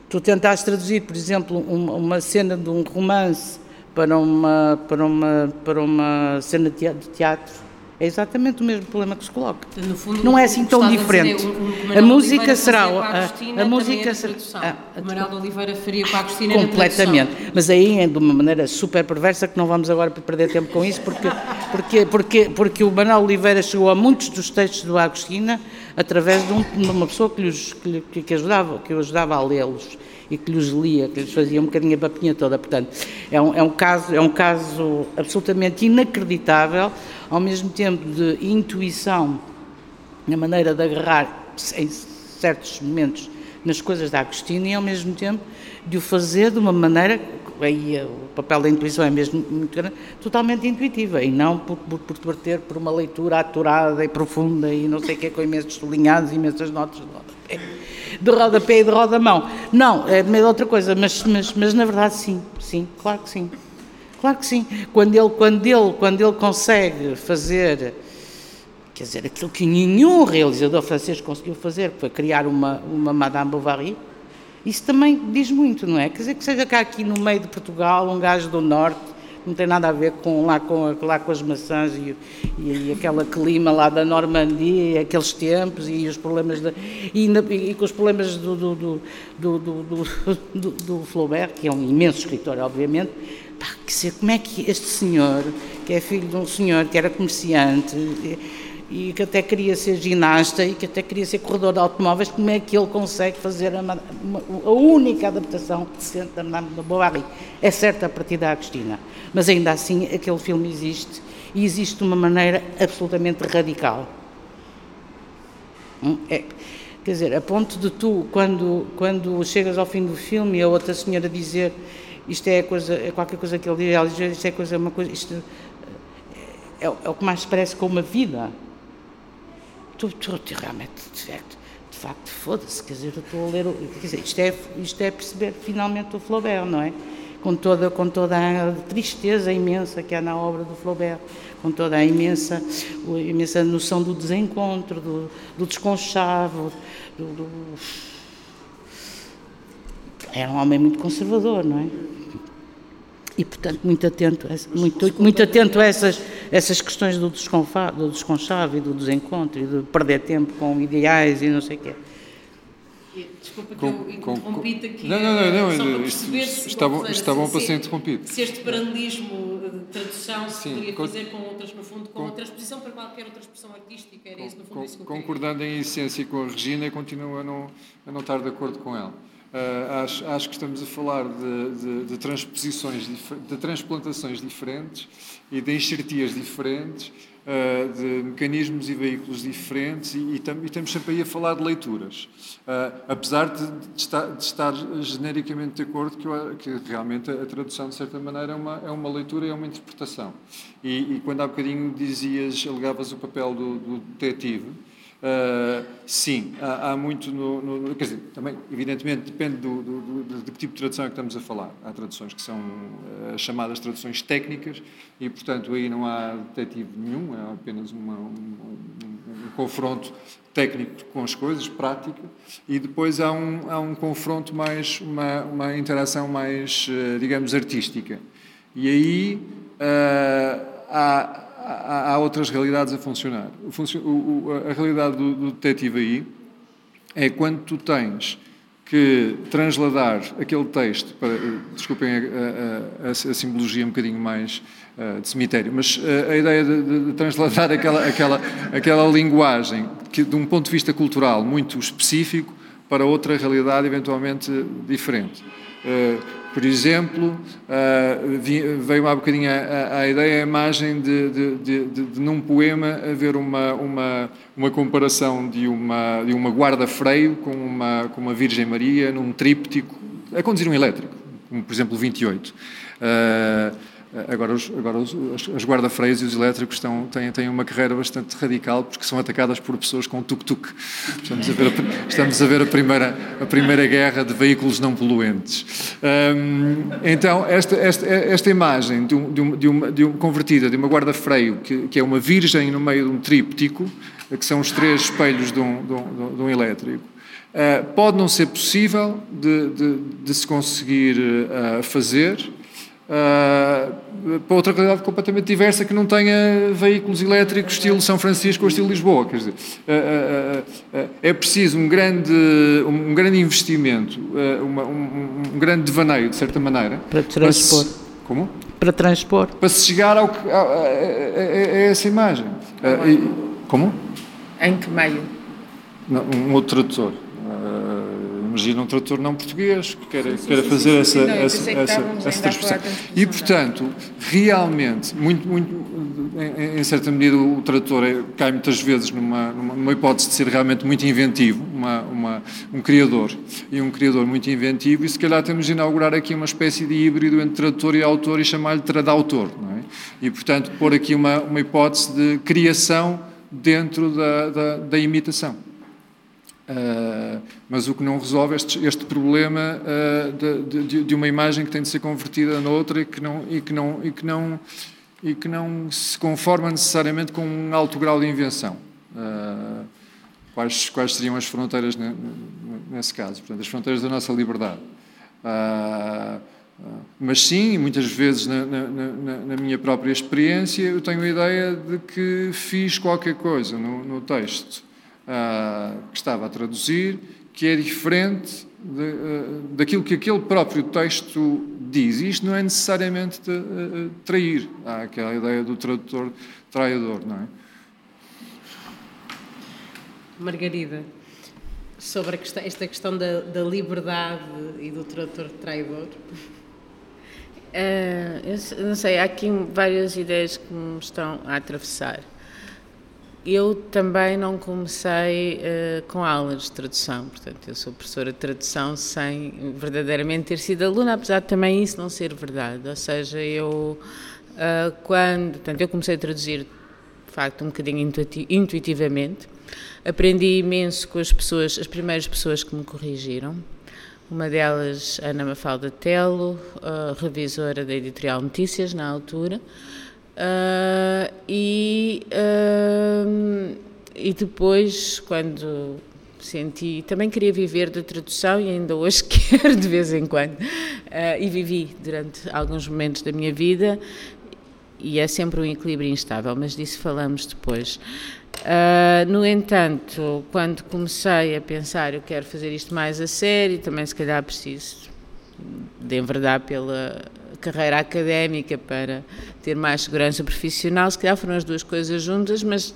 Tu tentares traduzir, por exemplo, uma, uma cena de um romance para uma, para uma, para uma cena de teatro, é exatamente o mesmo problema que se coloca. Fundo, não é assim tão diferente. o, a música será a, a, música será a, o Manuel Oliveira faria com a Agostina completamente. Mas aí é de uma maneira super perversa que não vamos agora perder tempo com isso porque porque porque porque o Manuel Oliveira chegou a muitos dos textos do Agostina através de, um, de uma pessoa que, lhes, que, que ajudava que o ajudava a lê-los e que lhes lia, que lhes fazia um bocadinho a papinha toda. Portanto, é um, é um, caso, é um caso absolutamente inacreditável, ao mesmo tempo de intuição na maneira de agarrar em certos momentos nas coisas da Agostina e ao mesmo tempo de o fazer de uma maneira, aí o papel da intuição é mesmo muito grande, totalmente intuitiva e não por, por, por partir por uma leitura aturada e profunda e não sei o que, com imensos sublinhados imensas notas de rodapé, de rodapé e de rodamão. Não, é meio outra coisa, mas, mas, mas na verdade sim, sim, claro que sim. Claro que sim. Quando ele, quando ele, quando ele consegue fazer quer dizer, aquilo que nenhum realizador francês conseguiu fazer, que foi criar uma, uma Madame Bovary, isso também diz muito, não é? Quer dizer, que seja cá aqui no meio de Portugal, um gajo do Norte, não tem nada a ver com lá com, lá com as maçãs e, e, e aquela clima lá da Normandia, aqueles tempos e os problemas de, e, e, com os problemas do do, do, do, do, do Flaubert, que é um imenso escritor, obviamente, como é que este senhor, que é filho de um senhor que era comerciante e que até queria ser ginasta e que até queria ser corredor de automóveis, como é que ele consegue fazer a, a única adaptação decente da Madame de Bovary? É certo a partir da Agostina, mas ainda assim aquele filme existe e existe de uma maneira absolutamente radical. Hum, é, quer dizer, a ponto de tu, quando, quando chegas ao fim do filme e a outra senhora dizer isto é, coisa, é qualquer coisa que ele diz, diz, isto é coisa, uma coisa, isto é, é o que mais parece com uma vida. Tu, tu, tu realmente, de facto, foda-se, quer dizer, eu estou a ler, quer dizer, isto é, isto é perceber finalmente o Flaubert, não é? Com toda, com toda a tristeza imensa que há na obra do Flaubert, com toda a imensa, a imensa noção do desencontro, do, do desconchavo, do, do era um homem muito conservador, não é? E, portanto, muito atento, a, muito, muito atento a essas, essas questões do, do desconchave e do desencontro e de perder tempo com ideais e não sei o quê. Desculpa que com, eu interrompi-te aqui. Não, não, não, não só para perceber se, está bom, está bom para ser interrompido. Se este paralelismo de tradução se Sim, poderia con, fazer com outras, no fundo, com, com a transposição para qualquer outra expressão artística, era isso, no fundo, isso que eu Concordando em essência com a Regina, continuo a não, a não estar de acordo com ela. Uh, acho, acho, que estamos a falar de, de, de, transposições, de transplantações diferentes e de enxertias diferentes, uh, de mecanismos e veículos diferentes, e, e, tam, e, estamos sempre aí a falar de leituras. Uh, apesar de, de, estar, de, estar, genericamente de acordo que, eu, que, realmente a tradução, de certa maneira, é uma, é uma leitura, é uma interpretação. E, e quando há bocadinho dizias, alegavas o papel do, do detetive Uh, sim, há, há muito no, no, Quer dizer, também, evidentemente, depende do, do, do, do, tipo de tradução é que estamos a falar. Há traduções que são uh, chamadas traduções técnicas e, portanto, aí não há detetive nenhum, é apenas uma, um, um, um, confronto técnico com as coisas, prático, e depois há um, há um confronto mais, uma, uma interação mais, uh, digamos, artística. E aí há, outras realidades a funcionar. O, o, a realidade do, do detetive aí é quando tu tens que transladar aquele texto, para, desculpem a, a, a, a, simbologia um bocadinho mais uh, de cemitério, mas uh, a ideia de, de, de, transladar aquela, aquela, aquela linguagem que, de um ponto de vista cultural muito específico para outra realidade eventualmente diferente. Uh, por exemplo, veio-me há bocadinho a, a, ideia, a imagem de, de, de, de, de num poema haver uma, uma, uma comparação de uma, de uma guarda-freio com uma, com uma Virgem Maria num tríptico, a conduzir um elétrico, como por exemplo 28. Uh, Agora, os, agora os, guarda-freios e os elétricos estão, têm, têm uma carreira bastante radical porque são atacadas por pessoas com tuk-tuk. Estamos a ver, a, estamos a, ver a, primeira, a primeira guerra de veículos não poluentes. Um, então, esta, esta, esta imagem de, um, de, um, de, uma, de convertida de uma guarda-freio, que, que é uma virgem no meio de um tríptico, que são os três espelhos de um, de um elétrico, uh, pode não ser possível de, de se conseguir uh, fazer uh, para outra realidade completamente diversa que não tenha veículos elétricos estilo São Francisco ou estilo Lisboa. Quer dizer, uh, uh, é preciso um grande, um grande investimento, uma, um, um, grande devaneio, de certa maneira. Para transpor. Para se, como? Para transpor. Para se chegar ao, a, a, a, a essa imagem. E, como? Em que meio? Não, um outro tradutor imagina um tradutor não português que queira, sim, queira sim, fazer sim, essa, essa, essa, essa transposição. E, portanto, realmente, muito, muito, em, em certa medida, o tradutor é, cai muitas vezes numa, numa, hipótese de ser realmente muito inventivo, uma, uma, um criador, e um criador muito inventivo, e se calhar temos de inaugurar aqui uma espécie de híbrido entre tradutor e autor e chamar-lhe tradautor, não é? E, portanto, pôr aqui uma, uma hipótese de criação dentro da, da, da imitação. Uh, mas o que não resolve este, este problema uh, de, de, de, uma imagem que tem de ser convertida noutra e que não e que não e que não e que não se conforma necessariamente com um alto grau de invenção. Uh, quais quais seriam as fronteiras nesse caso? Portanto, as fronteiras da nossa liberdade. mas sim, muitas vezes na, na, na, na, minha própria experiência, eu tenho a ideia de que fiz qualquer coisa no, no texto uh, que estava a traduzir, que é diferente de, uh, daquilo que aquele próprio texto diz. E isto não é necessariamente de, uh, trair. Há aquela ideia do tradutor traidor, não é? Margarida, sobre questão, esta questão da, da, liberdade e do tradutor traidor. Uh, eu não sei, há aqui várias ideias que me estão a atravessar. Eu também não comecei uh, com aulas de tradução, portanto, eu sou professora de tradução sem verdadeiramente ter sido aluna, apesar de também isso não ser verdade. Ou seja, eu, uh, quando. Portanto, eu comecei a traduzir, de facto, um bocadinho intuitivamente. Aprendi imenso com as pessoas, as primeiras pessoas que me corrigiram. Uma delas, Ana Mafalda Telo, uh, revisora da editorial Notícias, na altura. Uh, e, uh, e depois, quando senti. Também queria viver da tradução e ainda hoje (laughs) quero de vez em quando. Uh, e vivi durante alguns momentos da minha vida e é sempre um equilíbrio instável, mas disso falamos depois. Uh, no entanto, quando comecei a pensar, eu quero fazer isto mais a sério, também se calhar preciso de enverdar pela carreira académica para ter mais segurança profissional, se calhar foram as duas coisas juntas, mas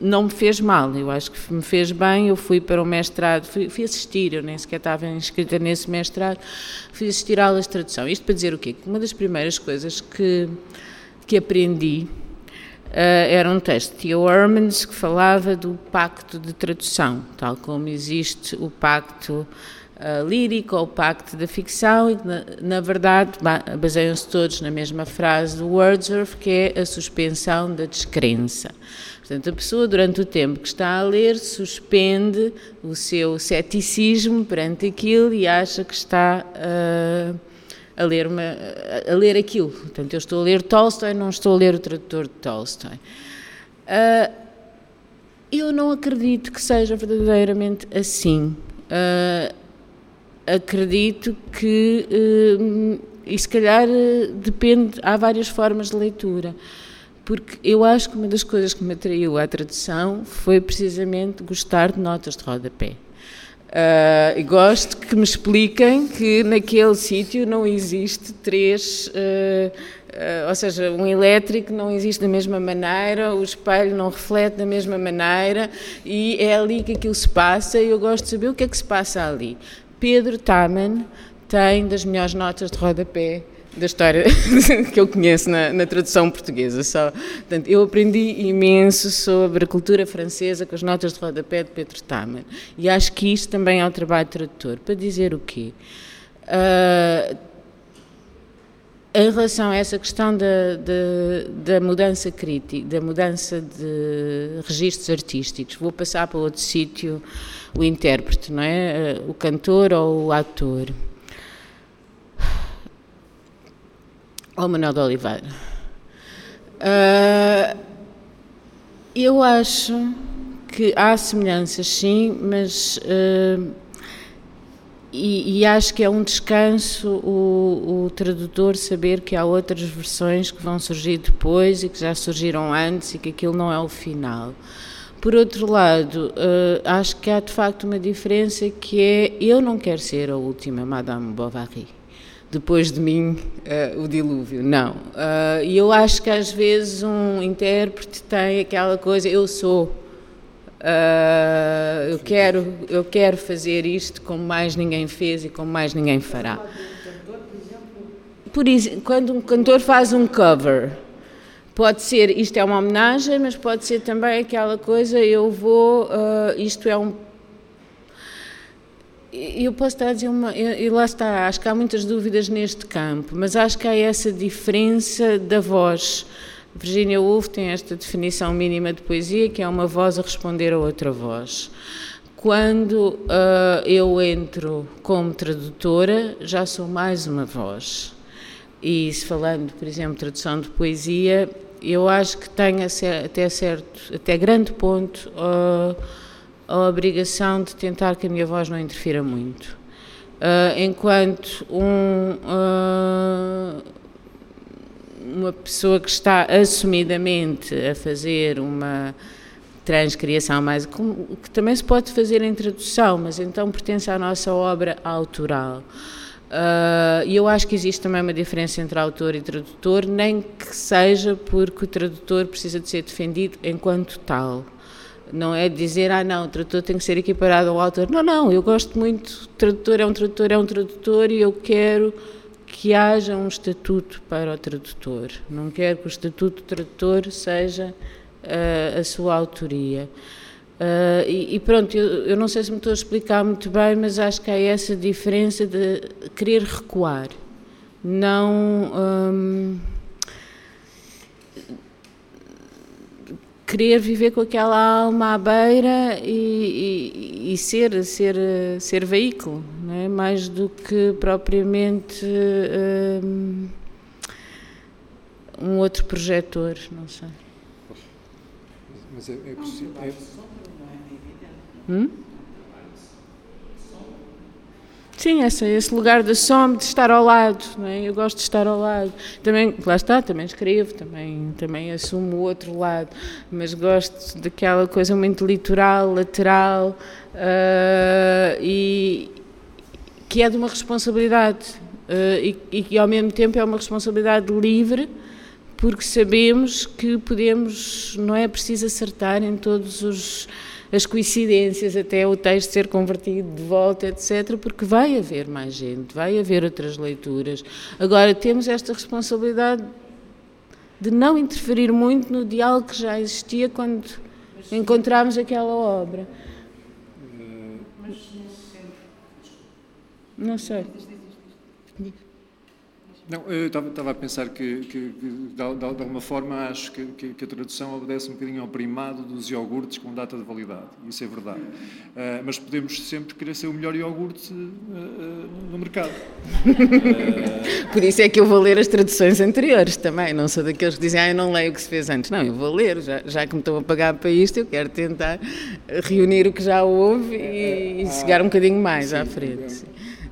não me fez mal, eu acho que me fez bem. Eu fui para o mestrado, fui, fui assistir, eu nem sequer estava inscrita nesse mestrado, fui assistir a aulas de tradução. Isto para dizer o quê? Que uma das primeiras coisas que, que aprendi uh, era um texto de Theo Hermans que falava do pacto de tradução, tal como existe o pacto lírica ou o pacto da ficção e na, na verdade, baseiam-se todos na mesma frase do Wordsworth, que é a suspensão da descrença. Portanto, a pessoa, durante o tempo que está a ler, suspende o seu ceticismo perante aquilo e acha que está uh, a, ler uma, a ler aquilo. Portanto, eu estou a ler Tolstói, não estou a ler o tradutor de Tolstói. Uh, eu não acredito que seja verdadeiramente assim. Uh, acredito que, uh, e se calhar depende, há várias formas de leitura porque eu acho que uma das coisas que me atraiu à tradução foi precisamente gostar de notas de rodapé. Uh, gosto que me expliquem que naquele sítio não existe três, uh, uh, ou seja, um elétrico não existe da mesma maneira, o espelho não reflete da mesma maneira e é ali que aquilo se passa e eu gosto de saber o que é que se passa ali. Pedro Taman tem das melhores notas de rodapé da história (laughs) que eu conheço na, na, tradução portuguesa. Só. Portanto, eu aprendi imenso sobre a cultura francesa com as notas de rodapé de Pedro Tamer. E acho que isto também é um trabalho tradutor. Para dizer o quê? Uh, em relação a essa questão da, da, da, mudança crítica, da mudança de registros artísticos, vou passar para outro sítio, o intérprete, não é? O cantor ou o ator. ao Manuel de Oliveira. Uh, eu acho que há semelhanças, sim, mas. Uh, e, e, acho que é um descanso o, o, tradutor saber que há outras versões que vão surgir depois e que já surgiram antes e que aquilo não é o final. Por outro lado, uh, acho que há de facto uma diferença que é eu não quero ser a última Madame Bovary depois de mim uh, o dilúvio. Não. Uh, e eu acho que às vezes um intérprete tem aquela coisa, eu sou. Uh, eu quero eu quero fazer isto como mais ninguém fez e como mais ninguém fará. Por isso, quando um cantor faz um cover, pode ser isto é uma homenagem, mas pode ser também aquela coisa eu vou isto é um eu posso estar a dizer uma. E lá está, acho que há muitas dúvidas neste campo, mas acho que há essa diferença da voz. Virginia Woolf tem esta definição mínima de poesia, que é uma voz a responder a outra voz. Quando uh, eu entro como tradutora, já sou mais uma voz. E se falando, por exemplo, tradução de poesia, eu acho que tenho até certo, até grande ponto. Uh, a obrigação de tentar que a minha voz não interfira muito. Uh, enquanto um, uh, uma pessoa que está assumidamente a fazer uma transcriação mais que também se pode fazer em tradução, mas então pertence à nossa obra autoral. Uh, e eu acho que existe também uma diferença entre autor e tradutor, nem que seja porque o tradutor precisa de ser defendido enquanto tal. Não é dizer, ah, não, o tradutor tem que ser equiparado ao autor. Não, não, eu gosto muito, tradutor é um tradutor, é um tradutor e eu quero que haja um estatuto para o tradutor. Não quero que o estatuto do tradutor seja uh, a sua autoria. Uh, e, e, pronto, eu, eu, não sei se me estou a explicar muito bem, mas acho que há essa diferença de querer recuar. Não. Um, querer viver com aquela alma à beira e, e, e ser, ser, ser veículo, é? mais do que propriamente um, um outro projetor, não sei. Mas é, é possível. É... Hum? Sim, esse, lugar da sombra, de estar ao lado, não é? eu gosto de estar ao lado. Também, lá está, também escrevo, também, também assumo o outro lado, mas gosto daquela coisa muito litoral, lateral uh, e que é de uma responsabilidade uh, e, e ao mesmo tempo é uma responsabilidade livre porque sabemos que podemos, não é preciso acertar em todos os as coincidências até o texto ser convertido de volta, etc., porque vai haver mais gente, vai haver outras leituras. Agora, temos esta responsabilidade de não interferir muito no diálogo que já existia quando encontramos aquela obra. Não sei. Não, eu estava a pensar que, que, que de, alguma forma, acho que, que, que, a tradução obedece um bocadinho ao primado dos iogurtes com data de validade. Isso é verdade. Uh, mas podemos sempre querer ser o melhor iogurte uh, uh, no mercado. (laughs) Por isso é que eu vou ler as traduções anteriores também. Não sou daqueles que dizem, ah, eu não leio o que se fez antes. Não, eu vou ler. Já, já que me estão a pagar para isto, eu quero tentar reunir o que já houve e, e chegar um bocadinho mais sim, à frente.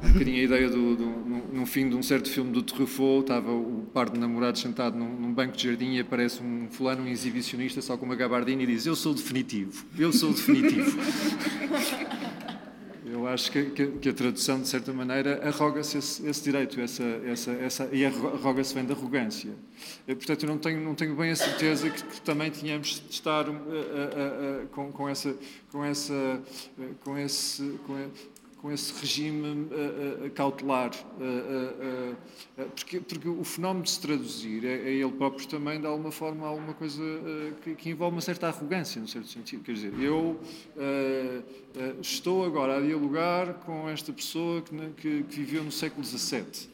Um bocadinho a ideia do, do no fim de um certo filme do Truffaut, estava o par de namorados sentado num, num, banco de jardim e aparece um fulano, um exibicionista, só com uma gabardina e diz: Eu sou definitivo, eu sou definitivo. (laughs) Eu acho que, que, que, a tradução, de certa maneira, arroga-se esse, esse, direito, essa, essa, essa, e arroga-se vem da arrogância. Eu, portanto, eu não tenho, não tenho bem a certeza que, que também tínhamos de estar uh, uh, uh, com, com, essa, com, essa, com, esse, com, com esse regime uh, uh, cautelar. Uh, porque, porque, o fenómeno de se traduzir é, é, ele próprio também, de alguma forma, alguma coisa que, que, envolve uma certa arrogância, no certo sentido. Quer dizer, eu estou agora a dialogar com esta pessoa que, que, que viveu no século XVII.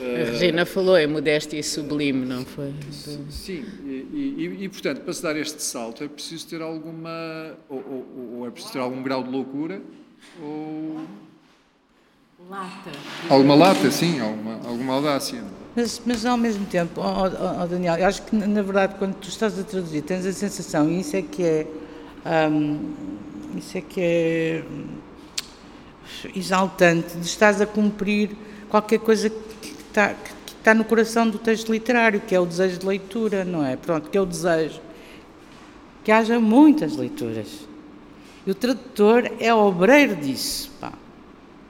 A Regina falou, é modéstia e sublime, não foi? Sim, e, e, e, portanto, para se dar este salto é preciso ter alguma, ou, ou, ou é preciso ter algum grau de loucura, ou. Lata. Alguma lata, sim, alguma, alguma audácia. Mas, mas ao mesmo tempo, oh, oh, oh, Daniel, eu acho que na verdade quando tu estás a traduzir tens a sensação, e isso é que é. Um, isso é que é exaltante, de estás a cumprir qualquer coisa que está, que está no coração do texto literário, que é o desejo de leitura, não é? Pronto, que é o desejo. Que haja muitas leituras e o tradutor é obreiro disso. Pá.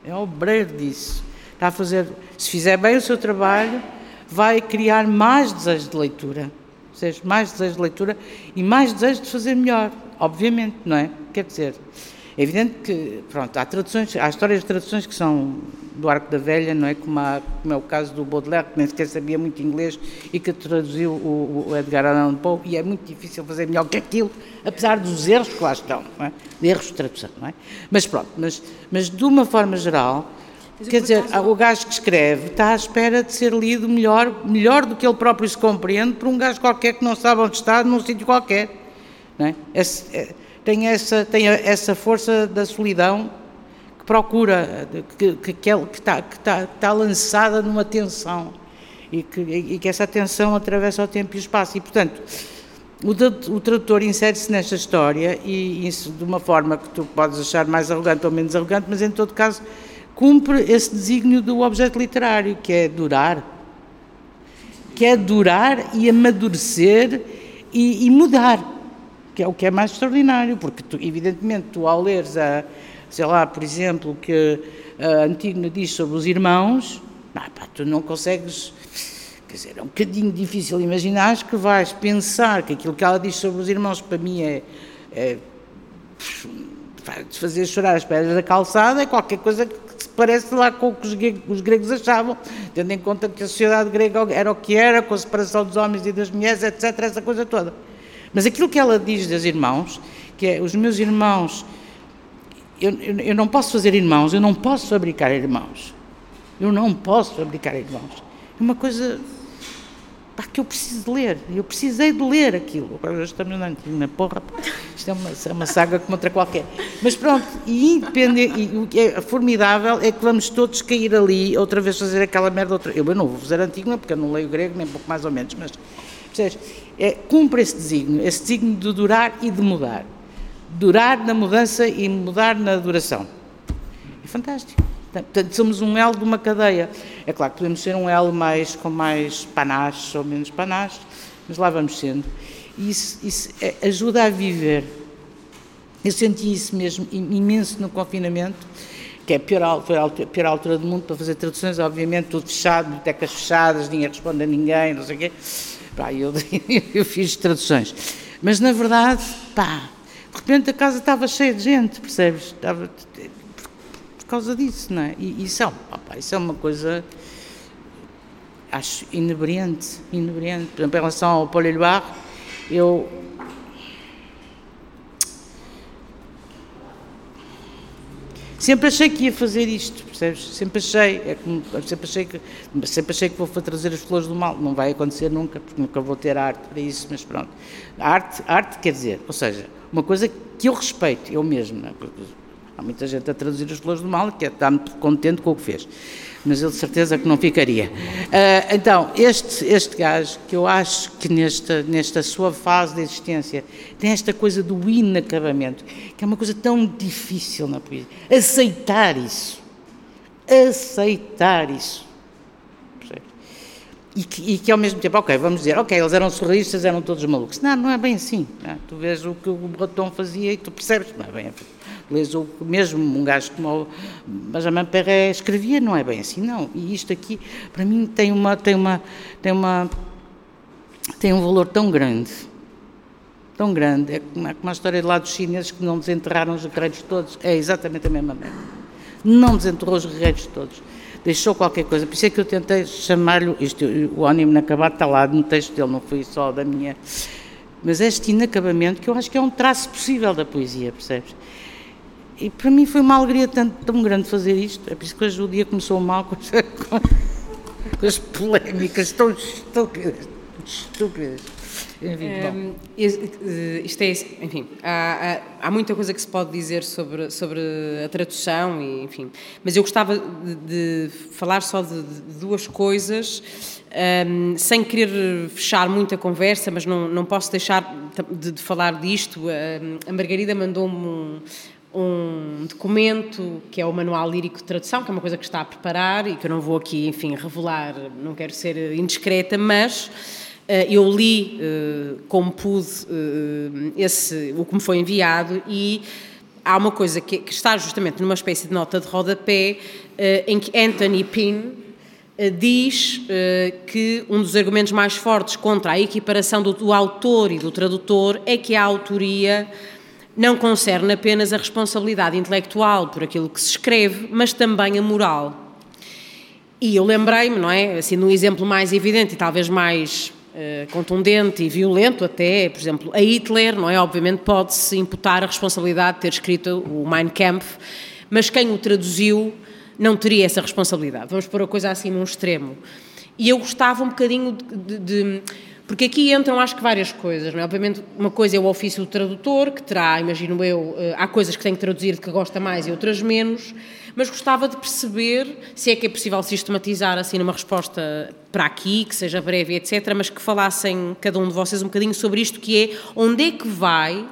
É obreiro disso. Está a fazer, se fizer bem o seu trabalho, vai criar mais desejo de leitura. Ou seja, mais desejo de leitura e mais desejo de fazer melhor, obviamente, não é? Quer dizer, é evidente que, pronto, há traduções, há histórias de traduções que são do Arco da Velha, não é? Como, há, como é o caso do Baudelaire, que nem sequer sabia muito inglês e que traduziu o, o Edgar Allan Poe, e é muito difícil fazer melhor que aquilo, apesar dos erros que lá estão, não é? De erros de tradução, não é? Mas pronto, mas, mas de uma forma geral, Quer dizer, o gajo que escreve está à espera de ser lido melhor, melhor do que ele próprio se compreende por um gajo qualquer que não sabe onde está, num sítio qualquer. Não é? Esse, é, tem essa, tem essa força da solidão que procura, que, que, que, é, está, que, que está lançada numa tensão e que, e que essa tensão atravessa o tempo e o espaço. E, portanto, o, o tradutor insere-se nesta história e isso de uma forma que tu podes achar mais arrogante ou menos arrogante, mas em todo caso cumpre esse desígnio do objeto literário, que é durar. Que é durar e amadurecer e, e mudar que é o que é mais extraordinário, porque tu, evidentemente tu ao leres a, sei lá, por exemplo, o que a Antígona diz sobre os irmãos, não, pá, tu não consegues, quer dizer, é um bocadinho difícil imaginar que vais pensar que aquilo que ela diz sobre os irmãos para mim é, é fazer chorar as pedras da calçada, é qualquer coisa que se parece lá com o que os gregos achavam, tendo em conta que a sociedade grega era o que era, com a separação dos homens e das mulheres, etc., essa coisa toda. Mas aquilo que ela diz dos irmãos, que é os meus irmãos, eu, eu, eu não posso fazer irmãos, eu não posso fabricar irmãos. Eu não posso fabricar irmãos. É uma coisa pá, que eu preciso de ler. Eu precisei de ler aquilo. Agora estamos na, na porra. Isto é uma, é uma saga como outra qualquer. Mas pronto, e, independente, e o que é formidável é que vamos todos cair ali, outra vez fazer aquela merda. Outra, eu, eu não vou fazer antigo, porque eu não leio grego, nem pouco mais ou menos, mas Percebes? É, cumpre esse desígnio, esse desígnio de durar e de mudar. Durar na mudança e mudar na duração. É fantástico. Portanto, somos um elo de uma cadeia. É claro que podemos ser um elo mais, com mais panache ou menos panache, mas lá vamos sendo. E isso, isso é, ajuda a viver. Eu senti isso mesmo imenso no confinamento, que é a pior, foi a pior altura do mundo para fazer traduções, obviamente, tudo fechado, bibliotecas fechadas, ninguém responde a ninguém, não sei o quê. Pá, eu, (laughs) eu fiz traduções. Mas, na verdade, pá, de repente a casa estava cheia de gente, percebes? Estava, por, por causa disso, não é? E isso é, isso é uma coisa, acho, inebriante, inebriante. Por exemplo, em relação ao Paul Éluard, eu... Sempre achei que ia fazer isto, percebes? Sempre achei, é como, sempre achei que sempre achei que vou trazer as flores do mal. Não vai acontecer nunca, porque nunca vou ter arte para isso, mas pronto. Arte, arte quer dizer, ou seja, uma coisa que eu respeito, eu mesmo, é? Há muita gente a traduzir as flores do mal que está muito contente com o que fez mas ele de certeza que não ficaria. Uh, então, este, este gajo, que eu acho que nesta, nesta sua fase de existência tem esta coisa do inacabamento, que é uma coisa tão difícil na poesia. Aceitar isso. Aceitar isso. E que, e que, ao mesmo tempo, ok, vamos dizer, ok, eles eram surrealistas, eram todos malucos. Não, não é bem assim. Não. Tu vês o que o Breton fazia e tu percebes, não é bem assim lês o mesmo um gajo como o Benjamin Perret escrevia, não é bem assim, não. E isto aqui, para mim, tem uma, tem uma, tem uma, tem um valor tão grande, tão grande, é como, é como a história de lá dos chineses que não desenterraram os guerreiros todos, é exatamente a mesma merda. Não desenterrou os guerreiros todos deixou qualquer coisa. Por isso é que eu tentei chamar-lhe, isto, o ânimo inacabado está lá no texto dele, não foi só da minha. Mas este inacabamento que eu acho que é um traço possível da poesia, percebes? E para mim foi uma alegria tão, tão grande fazer isto. É por isso que hoje o dia começou mal com, (laughs) com, com as polémicas tão estúpidas. estúpidas. Um, isto é, enfim, há, há, há, muita coisa que se pode dizer sobre, sobre a tradução, e, enfim, mas eu gostava de, de falar só de, de duas coisas, um, sem querer fechar muita conversa, mas não, não posso deixar de, de falar disto. Um, a Margarida mandou-me um, um documento que é o Manual Lírico de Tradução, que é uma coisa que está a preparar e que eu não vou aqui, enfim, revelar, não quero ser indiscreta, mas eu li uh, como pude uh, esse, o que me foi enviado e há uma coisa que, que está justamente numa espécie de nota de rodapé em que Anthony Pinn diz que um dos argumentos mais fortes contra a equiparação do, do autor e do tradutor é que a autoria não concerne apenas a responsabilidade intelectual por aquilo que se escreve, mas também a moral. E eu lembrei-me, não é? Assim, no exemplo mais evidente e talvez mais uh, contundente e violento até, por exemplo, a Hitler, não é? Obviamente pode-se imputar a responsabilidade de ter escrito o Mein Kampf, mas quem o traduziu não teria essa responsabilidade. Vamos pôr a coisa assim num extremo. E eu gostava um bocadinho de, de, de porque aqui entram, acho que, várias coisas. Não é? Obviamente, uma coisa é o ofício do tradutor, que terá, imagino eu, eh, há coisas que tem que traduzir de que gosta mais e outras menos, mas gostava de perceber se é que é possível sistematizar assim numa resposta para aqui, que seja breve, etc., mas que falassem cada um de vocês um bocadinho sobre isto, que é onde é que vai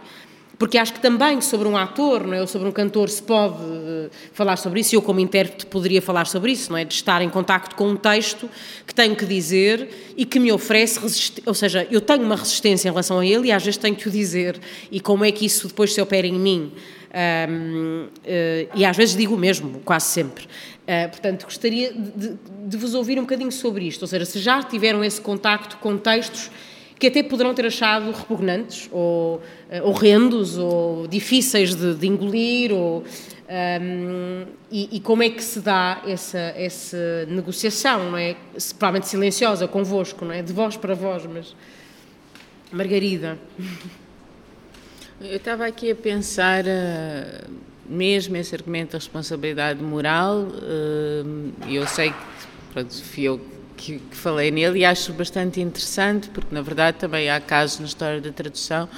porque acho que também sobre um ator, não é? ou sobre um cantor se pode uh, falar sobre isso, eu como intérprete poderia falar sobre isso, não é? De estar em contacto com um texto que tenho que dizer e que me oferece, ou seja, eu tenho uma resistência em relação a ele e às vezes tenho que o dizer, e como é que isso depois se opera em mim. Um, uh, eh, e às vezes digo o mesmo, quase sempre. Uh, portanto, gostaria de, de, vos ouvir um bocadinho sobre isto, ou seja, se já tiveram esse contacto com textos que até poderão ter achado repugnantes, ou uh, horrendos, ou difíceis de, de engolir, ou, um, e, e, como é que se dá essa, essa negociação, não é? Provavelmente silenciosa convosco, não é? De voz para voz, mas... Margarida. (laughs) Eu estava aqui a pensar, uh, mesmo esse argumento da responsabilidade moral, uh, eu sei que, pronto, fui eu que, falei nele e acho bastante interessante, porque na verdade também há casos na história da tradução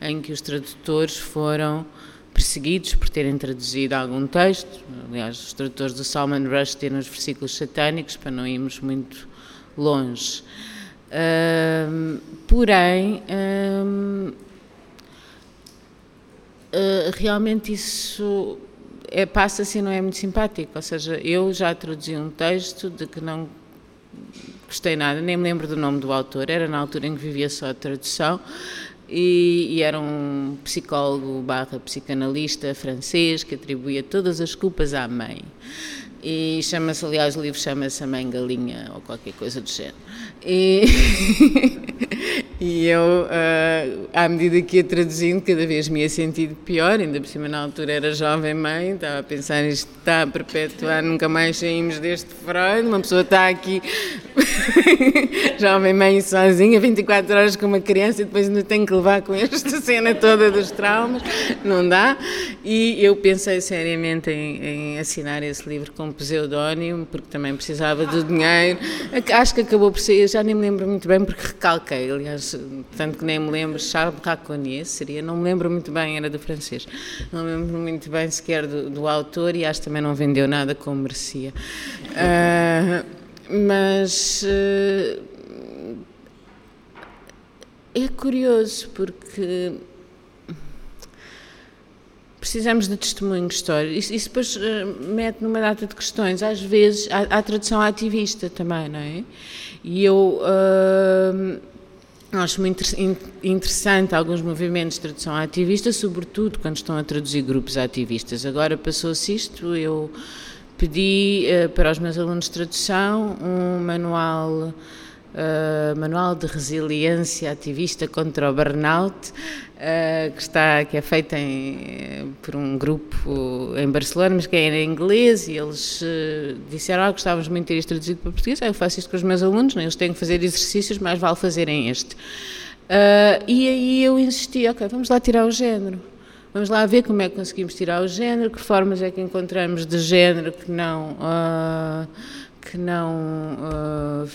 em que os tradutores foram perseguidos por terem traduzido algum texto. Aliás, os tradutores do Salman Rushdie nos versículos satânicos, para não irmos muito longe. Uh, porém, uh, realmente isso é, passa assim, não é muito simpático. Ou seja, eu já traduzi um texto de que não gostei nada, nem me lembro do nome do autor, era na altura em que vivia só a tradução, e, e, era um psicólogo barra psicanalista francês que atribuía todas as culpas à mãe. E chama-se, aliás, o livro chama-se A Mãe Galinha ou qualquer coisa do género. E, (laughs) E eu, uh, à medida que ia traduzindo, cada vez me ia sentindo pior, ainda por cima na altura era jovem mãe, estava a pensar isto está a perpetuar, nunca mais saímos deste Freud, uma pessoa está aqui, (laughs) jovem mãe sozinha, 24 horas com uma criança e depois ainda tem que levar com esta cena toda dos traumas, não dá. E eu pensei seriamente em, em assinar esse livro com pseudónimo, porque também precisava do dinheiro. Acho que acabou por ser, já nem me lembro muito bem, porque recalquei, aliás, tanto que nem me lembro, Charles Raconier seria, não me lembro muito bem, era do francês, não me lembro muito bem sequer do, do autor e acho que também não vendeu nada como merecia. Uh, mas. Uh, é curioso porque precisamos de testemunho histórico. Isso, isso depois uh, mete numa data de questões. Às vezes há, há tradução ativista também, não é? E eu uh, acho muito interessante alguns movimentos de tradução ativista, sobretudo quando estão a traduzir grupos ativistas. Agora passou-se isto, eu pedi uh, para os meus alunos de tradução um manual uh, Manual de Resiliência Ativista contra o Burnout, uh, que, está, que é feito em, por um grupo em Barcelona, mas que é em inglês, e eles uh, disseram, ah, gostávamos muito de ter isto traduzido para português, eu faço isto com os meus alunos, né? eles têm que fazer exercícios, mas vale fazerem este. e aí eu insisti, ok, vamos lá tirar o género. Vamos lá ver como é que conseguimos tirar o género, que formas é que encontramos de género que não, que não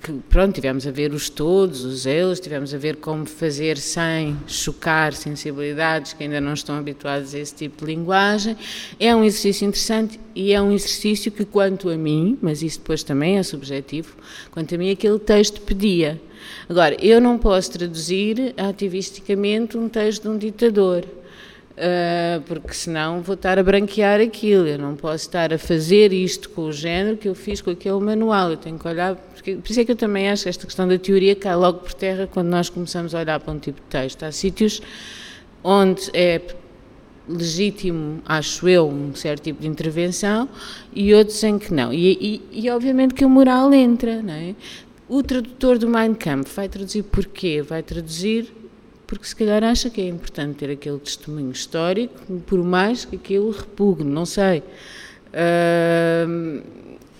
que, pronto, tivemos a ver os todos, os eles, tivemos a ver como fazer sem chocar sensibilidades que ainda não estão habituados a esse tipo de linguagem. É um exercício interessante e é um exercício que, quanto a mim, mas isso depois também é subjetivo, quanto a mim aquele texto pedia. Agora, eu não posso traduzir ativisticamente um texto de um ditador. Uh, porque senão vou estar a branquear aquilo. Eu não posso estar a fazer isto com o género que eu fiz com aquele manual. Eu tenho que olhar. Porque, por isso é que eu também acho que esta questão da teoria cai logo por terra quando nós começamos a olhar para um tipo de texto. Há sítios onde é legítimo, acho eu, um certo tipo de intervenção e outros em que não. E, e, e obviamente que a moral entra, não é? O tradutor do Mein Kampf vai traduzir porquê? Vai traduzir porque se calhar acha que é importante ter aquele testemunho histórico, por mais que aquilo repugne, não sei. Uh,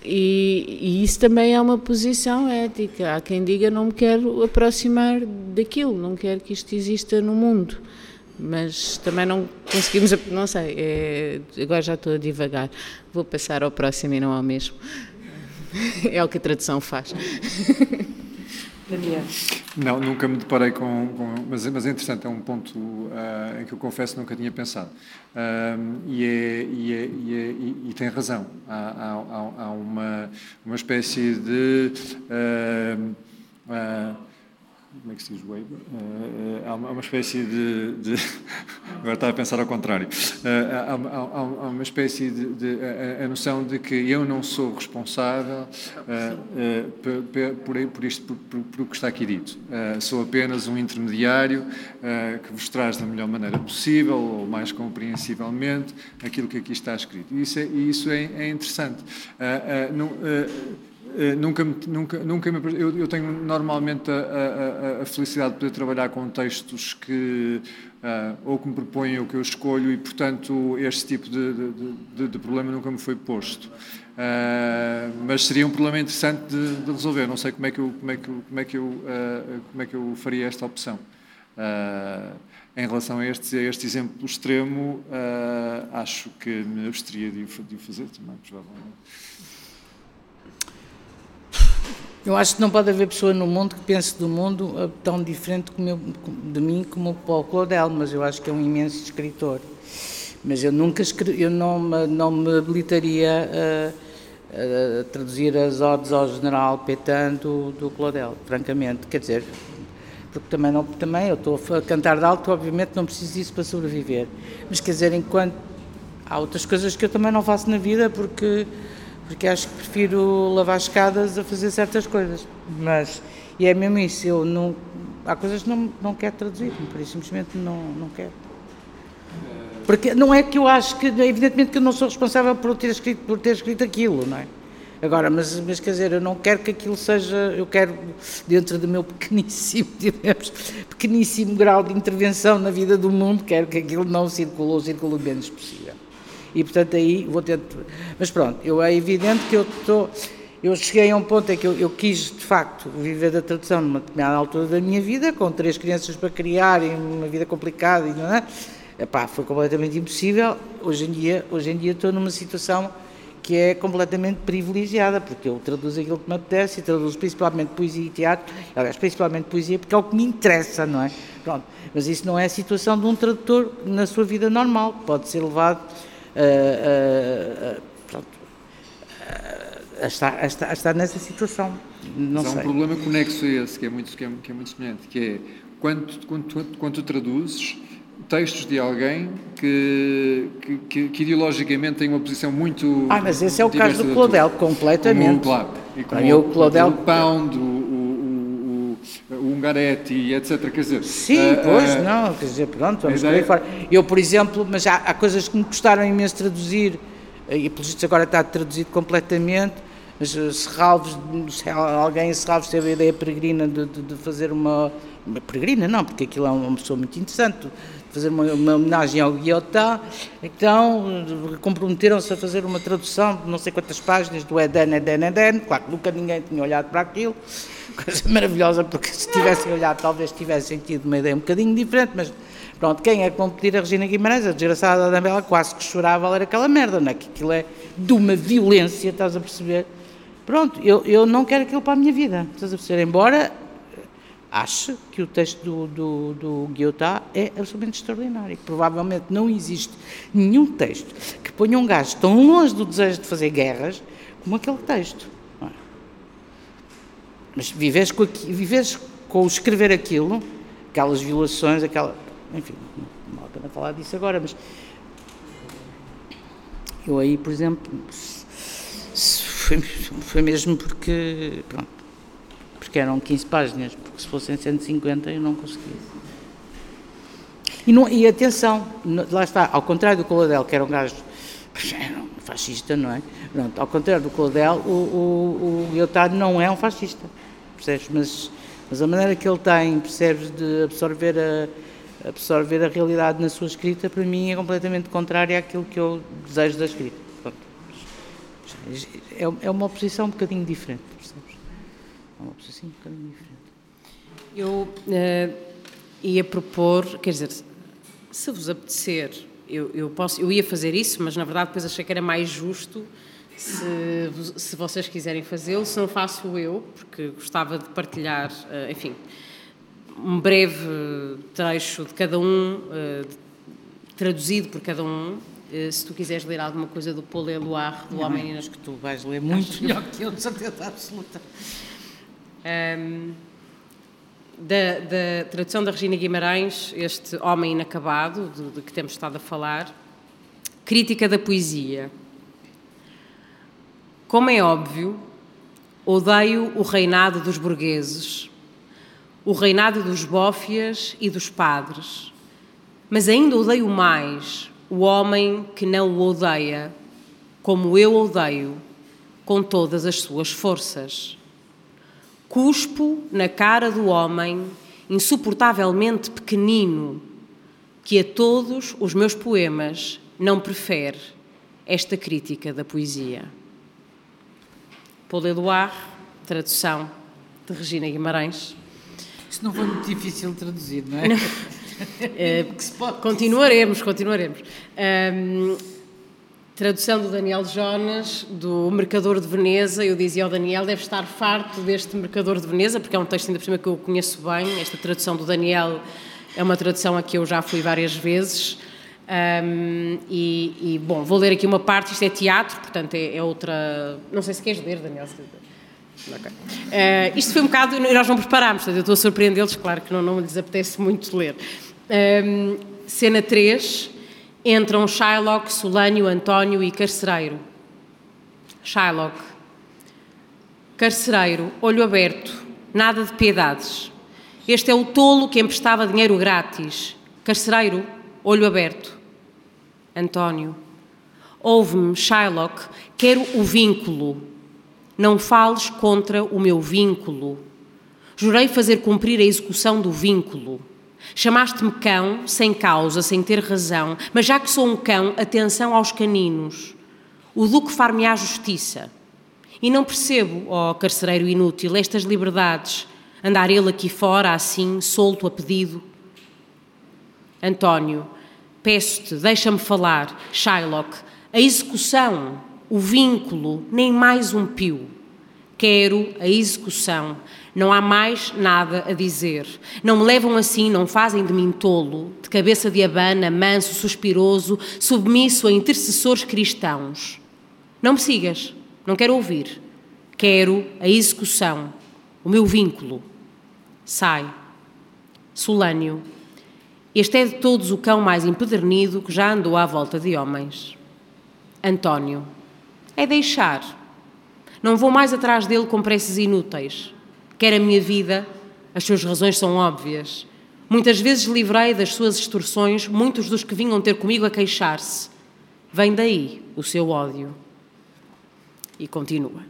e, e, isso também é uma posição ética. Há quem diga não me quero aproximar daquilo, não quero que isto exista no mundo. Mas também não conseguimos, não sei, é, agora já estou a divagar. Vou passar ao próximo e não ao mesmo. (laughs) É o que a tradução faz. (laughs) Daniel. Não, nunca me deparei com. com mas, mas é interessante, é um ponto uh, em que eu confesso nunca tinha pensado. E, é, e, é, e, é, e, tem razão. Há, há, há, uma, uma espécie de. Uh, como é que se diz waiver? Uh, há, uma, espécie de, de (laughs) agora estava a pensar ao contrário. Uh, há, há, há, uma espécie de, de a, a, noção de que eu não sou responsável uh, por, por, isto, por, por, por, o que está aqui dito. sou apenas um intermediário que vos traz da melhor maneira possível ou mais compreensivelmente aquilo que aqui está escrito. E isso é, isso é, é interessante. Não, nunca, nunca, nunca me, eu, eu tenho normalmente a, a, a, felicidade de poder trabalhar com textos que uh, ou que me propõem ou que eu escolho e, portanto, este tipo de, de, de, de problema nunca me foi posto. Uh, mas seria um problema interessante de, resolver. Não sei como é que eu, como é que, como é que eu, uh, como é que eu faria esta opção. em relação a este, a este exemplo extremo, acho que me absteria de o fazer também, provavelmente. Eu acho que não pode haver pessoa no mundo que pense do mundo eh, tão diferente eu, de mim como o Paul Claudel, mas eu acho que é um imenso escritor. Mas eu nunca escrevi, eu não, não me habilitaria a, a, traduzir as odes ao general Petain do, do Claudel, francamente. Quer dizer, porque também, não, também eu estou a cantar de alto, obviamente não preciso disso para sobreviver. Mas quer dizer, enquanto há outras coisas que eu também não faço na vida porque porque acho que prefiro lavar escadas a fazer certas coisas. Mas, e é mesmo isso, eu não, há coisas que não, não quero traduzir, por isso simplesmente não, não quero. Porque não é que eu acho que, evidentemente que eu não sou responsável por ter escrito, por ter escrito aquilo, não é? Agora, mas, mas quer dizer, eu não quero que aquilo seja, eu quero, dentro do meu pequeníssimo, (laughs) digamos, pequeníssimo grau de intervenção na vida do mundo, quero que aquilo não circule ou circule o menos possível. E, portanto, aí vou ter. Mas pronto, eu, é evidente que eu estou. Eu cheguei a um ponto em que eu, eu, quis, de facto, viver da tradução numa determinada altura da minha vida, com três crianças para criar e uma vida complicada, e não é? Epá, foi completamente impossível. Hoje em dia, hoje em dia estou numa situação que é completamente privilegiada, porque eu traduzo aquilo que me apetece e traduzo principalmente poesia e teatro, aliás, principalmente poesia, porque é o que me interessa, não é? Pronto. Mas isso não é a situação de um tradutor na sua vida normal, pode ser levado a, a, a, a estar, a, estar, a estar nessa situação. Não Mas sei. há um problema conexo a esse, que é muito, que é, que é muito semelhante, que é, quando, quando, quando tu traduzes, textos de alguém que, que, que, ideologicamente tem uma posição muito. Ah, mas esse é o caso do Claudel, completamente. Como, claro. E como ah, o, Claudel... o Pound, o, Ungaretti, etc. Quer dizer. Sim, uh, pois, uh, não, quer dizer, pronto, vamos por aí fora. Eu, por exemplo, mas há, há coisas que me custaram imenso traduzir, e pelo visto agora está traduzido completamente. Mas Serralves, se alguém em Serralves teve a ideia peregrina de, de, de fazer uma, uma peregrina, não, porque aquilo é uma pessoa muito interessante, fazer uma, uma homenagem ao Guiotá, então comprometeram-se a fazer uma tradução de não sei quantas páginas do Eden, Eden, Eden, claro que nunca ninguém tinha olhado para aquilo, coisa maravilhosa, porque se tivessem olhado talvez tivessem tido uma ideia um bocadinho diferente, mas pronto, quem é que vão pedir a Regina Guimarães, a desgraçada da Anabela, quase que chorava ler aquela merda, não é? Que aquilo é de uma violência, estás a perceber? Pronto, eu, eu não quero aquilo para a minha vida, estás a perceber? Embora ache que o texto do, do, do Guiotá é absolutamente extraordinário. Provavelmente não existe nenhum texto que ponha um gajo tão longe do desejo de fazer guerras como aquele texto. Mas vives com, vives com o escrever aquilo, aquelas violações, aquela. Enfim, não vale a pena falar disso agora, mas. Eu aí, por exemplo, foi, foi mesmo porque. Pronto, porque eram 15 páginas, porque se fossem 150 eu não conseguia. E, não, e atenção, lá está, ao contrário do Coladel, que era um gajo era um fascista, não é? Pronto, ao contrário do Coladel, o, o, o não é um fascista, percebes? Mas, mas a maneira que ele tem, percebes, de absorver a, absorver a realidade na sua escrita, para mim é completamente contrária àquilo que eu desejo da escrita. Pronto. É, é uma oposição um bocadinho diferente, percebes? É uma posição um bocadinho diferente. Eu uh, ia propor, quer dizer, se vos apetecer, eu, eu, posso, eu ia fazer isso, mas na verdade depois achei que era mais justo se, se vocês quiserem fazê-lo, se não faço eu, porque gostava de partilhar, uh, enfim, um breve trecho de cada um, uh, traduzido por cada um, se tu quiseres ler alguma coisa do Paul Eluard, do Homem... Acho que tu vais ler muito melhor que eu, de certeza absoluta. Um, da, da, tradução da Regina Guimarães, este homem inacabado, de, de, que temos estado a falar, crítica da poesia. Como é óbvio, odeio o reinado dos burgueses, o reinado dos bófias e dos padres, mas ainda odeio mais o homem que não o odeia, como eu odeio, com todas as suas forças. Cuspo na cara do homem, insuportavelmente pequenino, que a todos os meus poemas não prefere esta crítica da poesia. Paul Eluard, tradução de Regina Guimarães. Isso não foi muito difícil de traduzir, não é? Não. é (laughs) continuaremos, continuaremos. Um, Tradução do Daniel Jonas, do Mercador de Veneza. Eu dizia ao Daniel, deve estar farto deste Mercador de Veneza, porque é um texto ainda por cima que eu conheço bem. Esta tradução do Daniel é uma tradução a que eu já fui várias vezes. Um, e, e, bom, vou ler aqui uma parte, isto é teatro, portanto é, é outra. Não sei se queres ler, Daniel. Okay. Uh, isto foi um bocado. Nós não preparámos, portanto, eu estou a surpreendê-los, claro que não, não lhes apetece muito ler. Um, cena 3 entram Shylock, Solânio, António e Carcereiro. Shylock. Carcereiro, olho aberto, nada de piedades. Este é o tolo que emprestava dinheiro grátis. Carcereiro, olho aberto. António. Ouve-me, Shylock, quero o vínculo. não fales contra o meu vínculo. Jurei fazer cumprir a execução do vínculo. Chamaste-me cão, sem causa, sem ter razão, mas já que sou um cão, atenção aos caninos. O Duque far-me-á justiça. E não percebo, ó oh, carcereiro inútil, estas liberdades, andar ele aqui fora, assim, solto a pedido. António, peço-te, deixa-me falar. Shylock, a execução, o vínculo, nem mais um pio. Quero a execução. Não há mais nada a dizer. Não me levam assim, não fazem de mim tolo, de cabeça de abana, manso, suspiroso, submisso a intercessores cristãos. Não me sigas, não quero ouvir. Quero a execução, o meu vínculo. Sai. Solânio. Este é de todos o cão mais empedernido que já andou à volta de homens. António. É deixar. Não vou mais atrás dele com preces inúteis quer a minha vida, as suas razões são óbvias. Muitas vezes livrei das suas extorsões muitos dos que vinham ter comigo a queixar-se. Vem daí o seu ódio. E continua.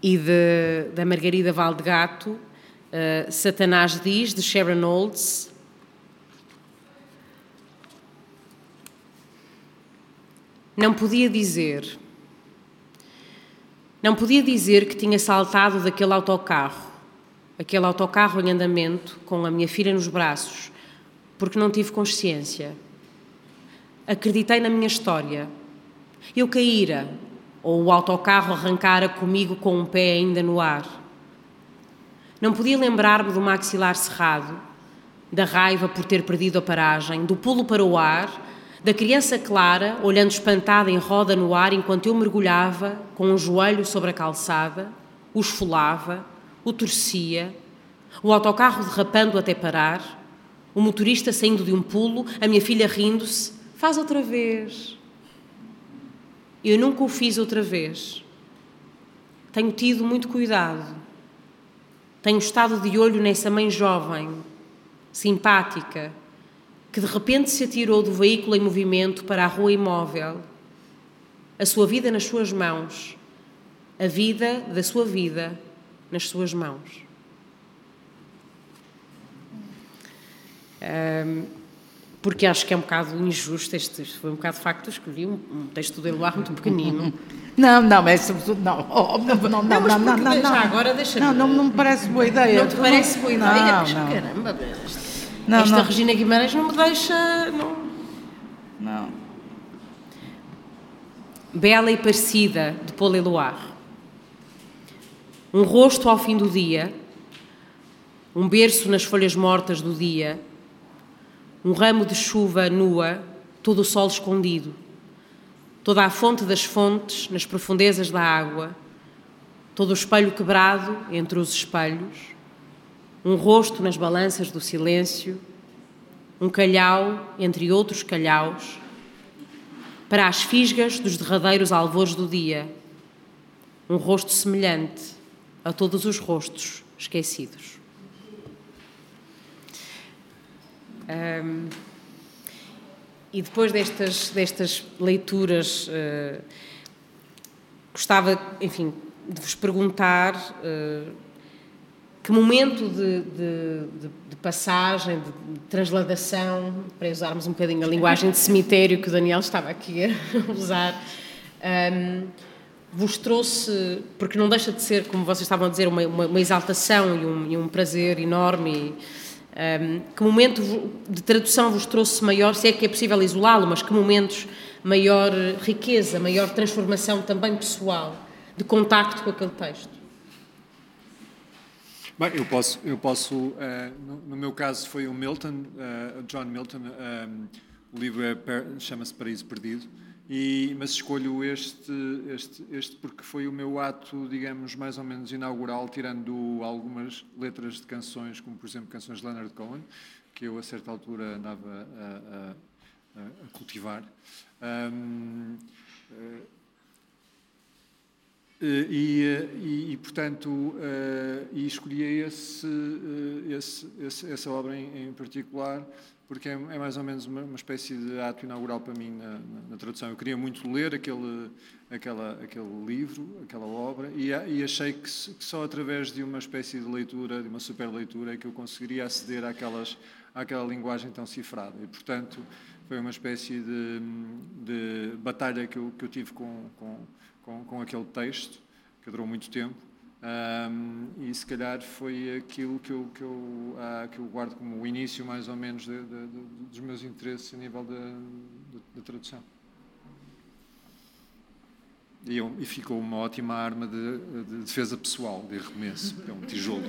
E de, da Margarida Valdegato, uh, Satanás diz, de Sharon Olds, não podia dizer não podia dizer que tinha saltado daquele autocarro, aquele autocarro em andamento, com a minha filha nos braços, porque não tive consciência. Acreditei na minha história. Eu caíra, ou o autocarro arrancara comigo com um pé ainda no ar. Não podia lembrar-me do maxilar cerrado, da raiva por ter perdido a paragem, do pulo para o ar da criança Clara, olhando espantada em roda no ar enquanto eu mergulhava, com um joelho sobre a calçada, o esfolava, o torcia, o autocarro derrapando até parar, o motorista saindo de um pulo, a minha filha rindo-se, faz outra vez. Eu nunca o fiz outra vez. Tenho tido muito cuidado. Tenho estado de olho nessa mãe jovem, simpática, que de repente se atirou do veículo em movimento para a rua imóvel, a sua vida nas suas mãos, a vida da sua vida nas suas mãos. Porque acho que é um bocado injusto, este, foi um bocado de facto, escolhi um, um texto do Eloar muito pequenino. (laughs) Não, não, é sobretudo, não, oh, não, não, não, não, não, não, não, agora deixa Não, não, não me parece boa ideia. Não te parece boa ideia? Não, não. Caramba, não, Esta não. Regina Guimarães não me deixa. Não. não. Bela e parecida, de Paul Eluard. Um rosto ao fim do dia, um berço nas folhas mortas do dia, um ramo de chuva nua, todo o sol escondido, toda a fonte das fontes nas profundezas da água, todo o espelho quebrado entre os espelhos um rosto nas balanças do silêncio, um calhau entre outros calhaus, para as fisgas dos derradeiros alvores do dia, um rosto semelhante a todos os rostos esquecidos. Um, e depois destas, destas leituras, uh, gostava, enfim, de vos perguntar. Uh, que momento de, de, de, de passagem, de, transladação, para usarmos um bocadinho a linguagem de cemitério que o Daniel estava aqui a (laughs) usar, um, vos trouxe, porque não deixa de ser, como vocês estavam a dizer, uma, uma, uma exaltação e um, e um, prazer enorme. E, um, que momento de tradução vos trouxe maior, se é que é possível isolá-lo, mas que momentos maior riqueza, maior transformação também pessoal, de contacto com aquele texto? Bem, eu posso, eu posso uh, no, no, meu caso foi o Milton, uh, John Milton, um, eh, o livro é, chama-se Paraíso Perdido, e, mas escolho este, este, este porque foi o meu ato, digamos, mais ou menos inaugural, tirando algumas letras de canções, como por exemplo canções de Leonard Cohen, que eu a certa altura andava a, a, a cultivar. Um, uh, e, eh, e, e, portanto, uh, e escolhi esse, esse, essa obra em, em particular porque é, é mais ou menos uma, uma, espécie de ato inaugural para mim na, na, na, tradução. Eu queria muito ler aquele, aquela, aquele livro, aquela obra, e, e achei que, que, só através de uma espécie de leitura, de uma super leitura, é que eu conseguiria aceder àquelas, àquela linguagem tão cifrada. E, portanto, foi uma espécie de, de batalha que eu, que eu tive com, com, com, com aquele texto, que durou muito tempo. Um, e se calhar foi aquilo que eu, que, eu, uh, que eu guardo como o início, mais ou menos, de, de, de, dos meus interesses a nível da tradução. E, eu, e, ficou uma ótima arma de, defesa pessoal, de arremesso, é um tijolo.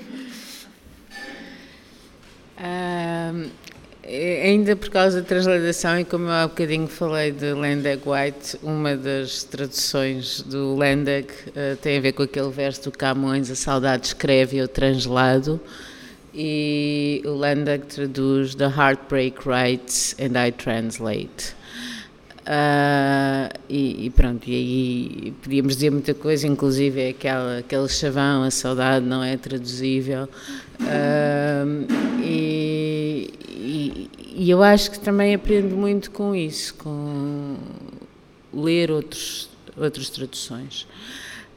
Ainda por causa da transladação, e como eu há bocadinho falei de Landeg White, uma das traduções do Landeg uh, tem a ver com aquele verso do Camões: A saudade escreve eu translado. E o Landeg traduz The Heartbreak Writes and I Translate. Uh, e, e, pronto, e aí podíamos dizer muita coisa, inclusive é aquela, aquele chavão, a saudade não é traduzível. Uh, e, e, eu acho que também aprendo muito com isso, com ler outros, outras traduções.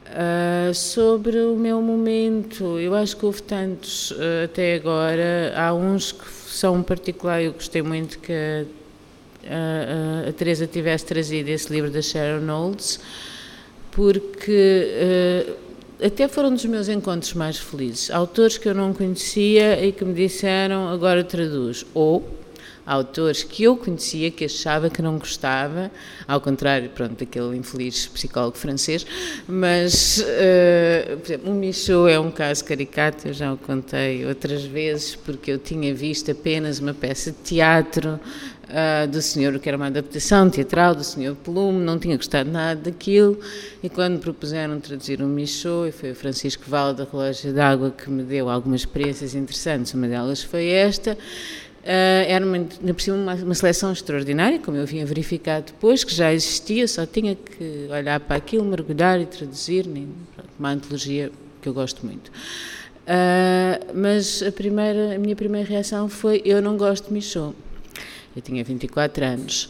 Uh, sobre o meu momento, eu acho que houve tantos uh, até agora. Há uns que são um particular, eu gostei muito que a, a, a Teresa tivesse trazido esse livro da Sharon Olds, porque uh, até foram dos meus encontros mais felizes. Autores que eu não conhecia e que me disseram agora traduz. Ou autores que eu conhecia, que achava que não gostava, ao contrário, pronto, daquele infeliz psicólogo francês, mas, uh, por exemplo, o Michaud é um caso caricato, eu já o contei outras vezes, porque eu tinha visto apenas uma peça de teatro uh, do senhor, que era uma adaptação teatral do senhor Plume, não tinha gostado nada daquilo, e quando propuseram traduzir um Michaud, e foi o Francisco Val da Relógio d'Água que me deu algumas experiências interessantes, uma delas foi esta, Uh, era uma, uma, uma, seleção extraordinária, como eu vinha verificar depois, que já existia, só tinha que olhar para aquilo, mergulhar e traduzir, uma antologia que eu gosto muito. Uh, mas a, primeira, a minha primeira reação foi: eu não gosto de Michaud. Eu tinha 24 anos.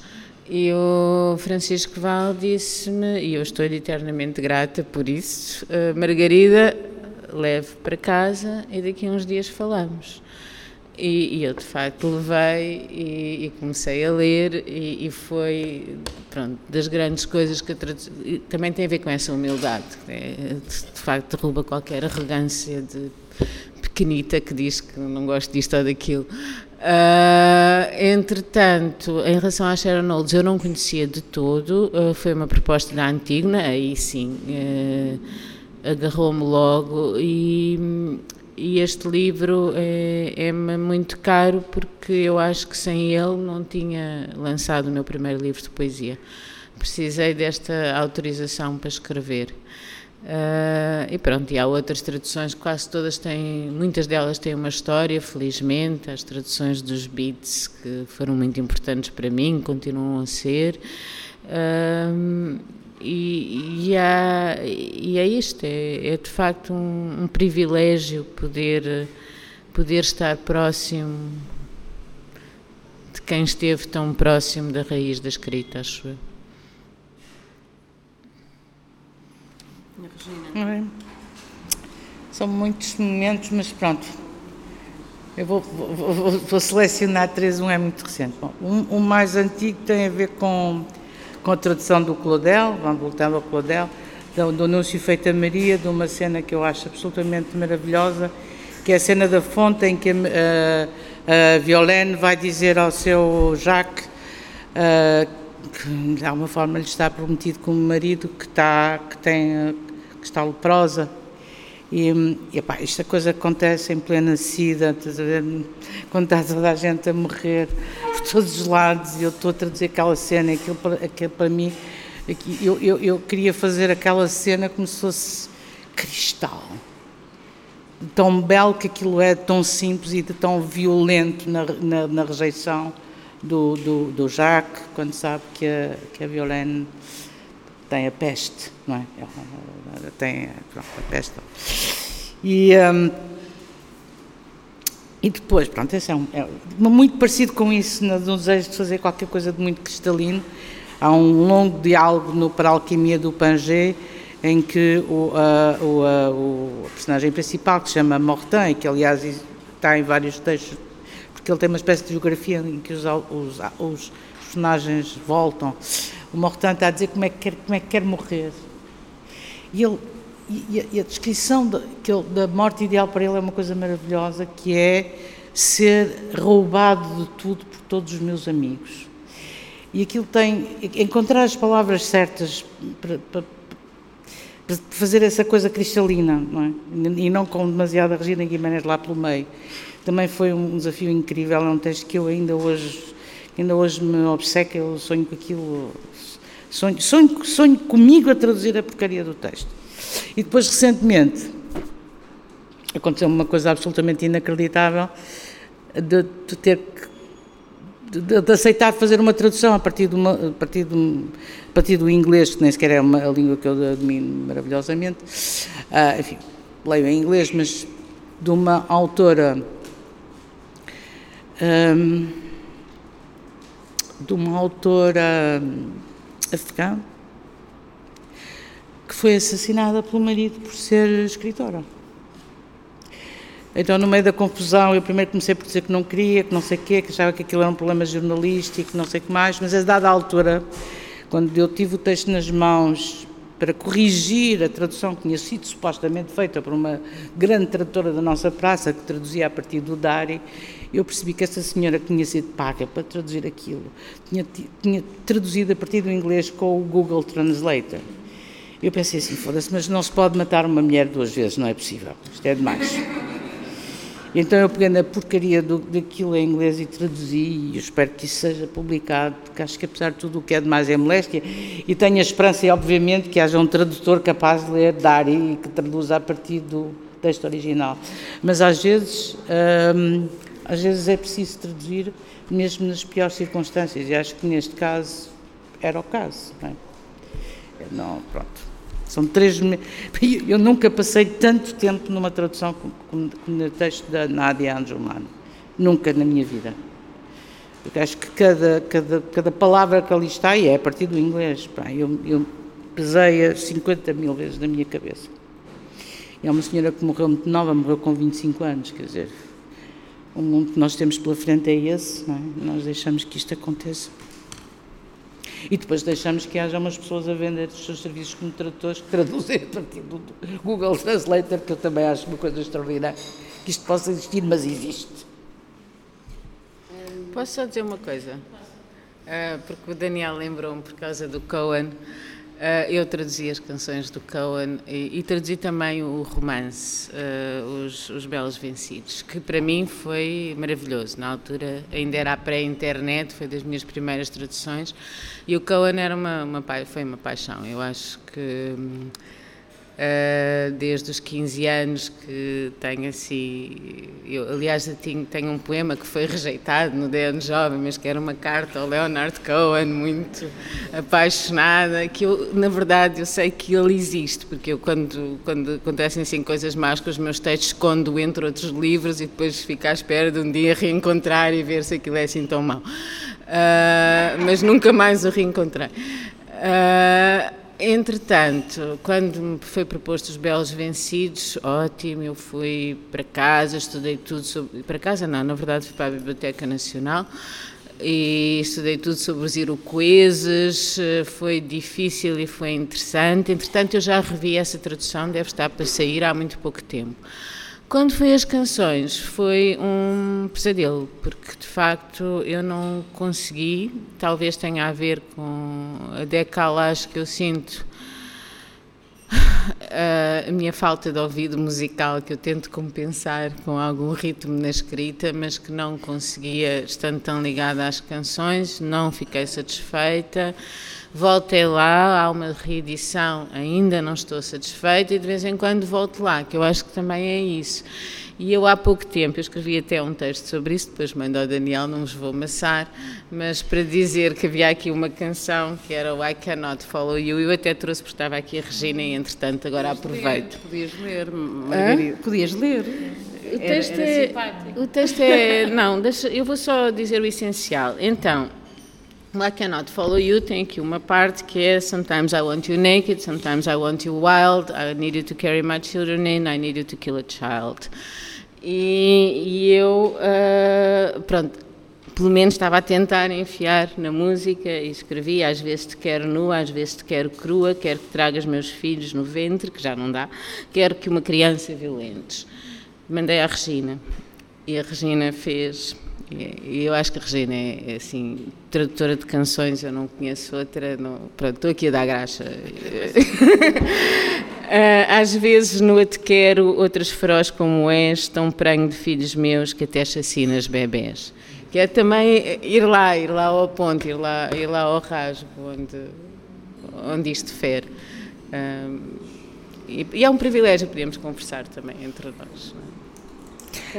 E o Francisco Val disse-me, e eu estou-lhe eternamente grata por isso, uh, Margarida, leve para casa e daqui a uns dias falamos. E, e eu de facto levei e, e comecei a ler e, e, foi pronto das grandes coisas que também tem a ver com essa humildade é, de, de facto derruba qualquer arrogância de pequenita que diz que não gosto disto ou daquilo Uh, entretanto, em relação à Sharon Olds, eu não conhecia de todo, uh, foi uma proposta da Antigna, aí sim uh, agarrou-me logo e, e, este livro é-me é muito caro porque eu acho que sem ele não tinha lançado o meu primeiro livro de poesia. Precisei desta autorização para escrever. Uh, e pronto, e há outras traduções, quase todas têm, muitas delas têm uma história, felizmente, as traduções dos Beats que foram muito importantes para mim, continuam a ser. Uh, e, e, há, e, é isto, é, é de facto um, um, privilégio poder, poder estar próximo de quem esteve tão próximo da raiz da escrita, acho eu. É. São muitos momentos, mas pronto. Eu vou, vou, vou selecionar três, um é muito recente. Bom, um, um, mais antigo tem a ver com, com a tradução do Claudel, vamos voltando ao Claudel, do, do Anúncio Feito a Maria, de uma cena que eu acho absolutamente maravilhosa, que é a cena da fonte em que a, a, a Violaine vai dizer ao seu Jacques uh, que de alguma forma lhe está prometido como marido que, está, que tem que está leprosa. E, e epá, esta coisa acontece em plena sida, quando está toda a gente a morrer por todos os lados, e eu estou a traduzir aquela cena, aquilo, aquilo para mim, eu, eu, eu queria fazer aquela cena como se fosse cristal tão belo que aquilo é, tão simples e tão violento na, na, na rejeição do, do, do, Jacques, quando sabe que a, que a Violaine tem a peste, não é? Ela tem pronto, a peste. E, um, E depois, pronto, esse é, um, é muito parecido com isso no desejo de fazer qualquer coisa de muito cristalino. Há um longo diálogo no Para a Alquimia do Pangé, em que o, o, o, personagem principal, que se chama Mortin, e que aliás está em vários textos, porque ele tem uma espécie de geografia em que os, os, os personagens voltam. O Mortin está a dizer como é que quer, como é que quer morrer. E ele e, a, e a descrição de, ele, da morte ideal para ele é uma coisa maravilhosa, que é ser roubado de tudo por todos os meus amigos. E aquilo tem. encontrar as palavras certas para, para, para fazer essa coisa cristalina, não é? E não com demasiada Regina Guimarães lá pelo meio. Também foi um desafio incrível, é um texto que eu ainda hoje, ainda hoje me obceca, eu sonho com aquilo, sonho, sonho, sonho comigo a traduzir a porcaria do texto. E depois, recentemente, aconteceu uma coisa absolutamente inacreditável de, de ter que de, de, aceitar fazer uma tradução a partir, de uma, a, partir de a partir do inglês, que nem sequer é uma a língua que eu domino maravilhosamente. Uh, enfim, leio em inglês, mas de uma autora. Um, de uma autora afegã que foi assassinada pelo marido por ser escritora. Então, no meio da confusão, eu primeiro comecei por dizer que não queria, que não sei o quê, que achava que aquilo era um problema jornalístico, não sei o que mais, mas a dada altura, quando eu tive o texto nas mãos para corrigir a tradução que tinha sido supostamente feita por uma grande tradutora da nossa praça, que traduzia a partir do Dari, eu percebi que essa senhora que tinha sido paga para traduzir aquilo, tinha, tinha traduzido a partir do inglês com o Google Translator. Eu pensei assim, foda-se, mas não se pode matar uma mulher duas vezes, não é possível. Isto é demais. E (laughs) então eu peguei na porcaria do, daquilo em inglês e traduzi, e espero que isso seja publicado, porque acho que apesar de tudo o que é demais é moléstia, e tenho a esperança, obviamente, que haja um tradutor capaz de ler Dari e que traduza a partir do texto original. Mas às vezes, hum, às vezes é preciso traduzir, mesmo nas piores circunstâncias, e acho que neste caso era o caso. Não, é? não pronto. São três (laughs) Eu nunca passei tanto tempo numa tradução como, no texto da Nádia Angelman. Nunca na minha vida. Porque acho que cada, cada, cada palavra que ali está, e é a partir do inglês, pá, eu, eu pesei 50 mil vezes na minha cabeça. E é uma senhora que morreu muito nova, morreu com 25 anos, quer dizer, o mundo que nós temos pela frente é esse, não é? Nós deixamos que isto aconteça. E depois deixamos que haja umas pessoas a vender os seus serviços como tradutores que traduzem a partir do Google Translator, que eu também acho uma coisa extraordinária, que isto possa existir, mas existe. Posso só dizer uma coisa? Uh, porque o Daniel lembrou-me por causa do Cohen. Uh, eu traduzi as canções do Cohen e, e traduzi também o romance, uh, os, os, Belos Vencidos, que para mim foi maravilhoso. Na altura ainda era pré-internet, foi das minhas primeiras traduções e o Cohen era uma, uma, foi uma paixão. Eu acho que. Uh, desde os 15 anos que tenho assim. Eu, aliás, eu tenho, tenho, um poema que foi (laughs) rejeitado no DN Jovem, mas que era uma carta ao Leonard Cohen, muito apaixonada. Que eu, na verdade, eu sei que ele existe, porque eu, quando, quando acontecem assim coisas más com os meus textos, escondo entre outros livros e depois fico à espera de um dia reencontrar e ver se aquilo é assim tão mau. Uh, mas nunca mais o reencontrei. Uh, Entretanto, quando me foi proposto os Belos Vencidos, ótimo, eu fui para casa, estudei tudo sobre. Para casa, não, na verdade fui para a Biblioteca Nacional e estudei tudo sobre os iroqueses, foi difícil e foi interessante. Entretanto, eu já revi essa tradução, deve estar para sair há muito pouco tempo. Quando foi as canções, foi um pesadelo, porque de facto eu não consegui, talvez tenha a ver com a decalagem que eu sinto, a minha falta de ouvido musical, que eu tento compensar com algum ritmo na escrita, mas que não conseguia, estando tão ligada às canções, não fiquei satisfeita. Voltei lá, há uma reedição, ainda não estou satisfeita e de vez em quando volto lá, que eu acho que também é isso. E eu há pouco tempo, eu escrevi até um texto sobre isso, depois mando ao Daniel, não vos vou amassar, mas para dizer que havia aqui uma canção que era o I Cannot Follow You, eu até trouxe porque estava aqui a Regina e entretanto agora aproveito. Ler, podias ler, Margarida, podias ler. O texto, era, era é, o texto é. Não, deixa, eu vou só dizer o essencial. Então, I Cannot Follow You tem aqui uma parte que é Sometimes I want you naked, sometimes I want you wild, I need you to carry my children in, I need you to kill a child. E, e eu, uh, pronto, pelo menos estava a tentar enfiar na música e escrevi, às vezes te quero nua, às vezes te quero crua, quero que tragas meus filhos no ventre, que já não dá, quero que uma criança violentes. Mandei à Regina e a Regina fez, e eu acho que a Regina é, é assim, tradutora de canções, eu não conheço outra, não, pronto, estou aqui a dar graxa. (laughs) Ah, às vezes no Te Quero, outras feroz como és, tão pranho de filhos meus que até chacinas bebés que é também ir lá, ir lá ao ponto, ir lá, ir lá ao rasgo onde, onde isto fere. Um, e, e, é um privilégio podermos conversar também entre nós. É,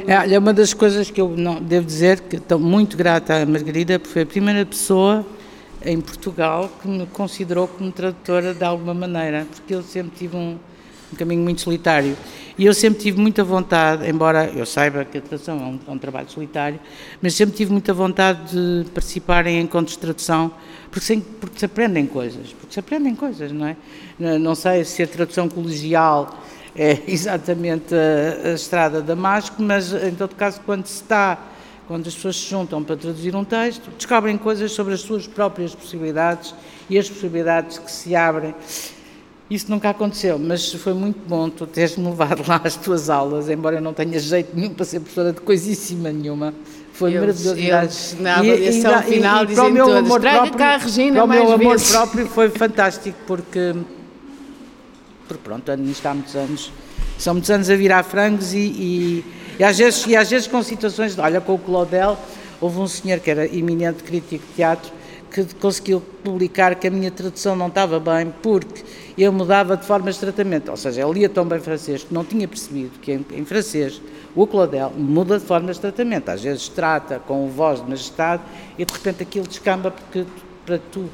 é uma das coisas que eu não, devo dizer que estou muito grata à Margarida, porque foi a primeira pessoa em Portugal que me considerou como tradutora de alguma maneira, porque eu sempre tive um, um caminho muito solitário. E eu sempre tive muita vontade, embora eu saiba que a tradução é um, é um, trabalho solitário, mas sempre tive muita vontade de participar em encontros de tradução, porque se, porque se aprendem coisas, porque se aprendem coisas, não é? Não sei se a tradução colegial é exatamente a, a estrada da Damasco, mas em todo caso, quando se está, quando as pessoas se juntam para traduzir um texto, descobrem coisas sobre as suas próprias possibilidades e as possibilidades que se abrem. Isso nunca aconteceu, mas foi muito bom tu teres-me levado lá às tuas aulas, embora eu não tenha jeito nenhum para ser professora de coisíssima nenhuma. Foi eles, maravilhoso. Eles, na avaliação e, final, e, dizem todos, amor próprio, Regina Para o meu amor vezes. próprio foi fantástico, porque, porque pronto, ando nisto há muitos anos. São muitos anos a virar frangos e, e, e, às vezes, e às vezes com situações, olha, com o Claudel, houve um senhor que era eminente crítico de teatro, que conseguiu publicar que a minha tradução não estava bem, porque eu mudava de formas de tratamento, ou seja, ele lia tão bem francês que não tinha percebido que em, em francês o Claudel muda de formas de tratamento, às vezes trata com voz de majestade e de repente aquilo descamba porque, para tu,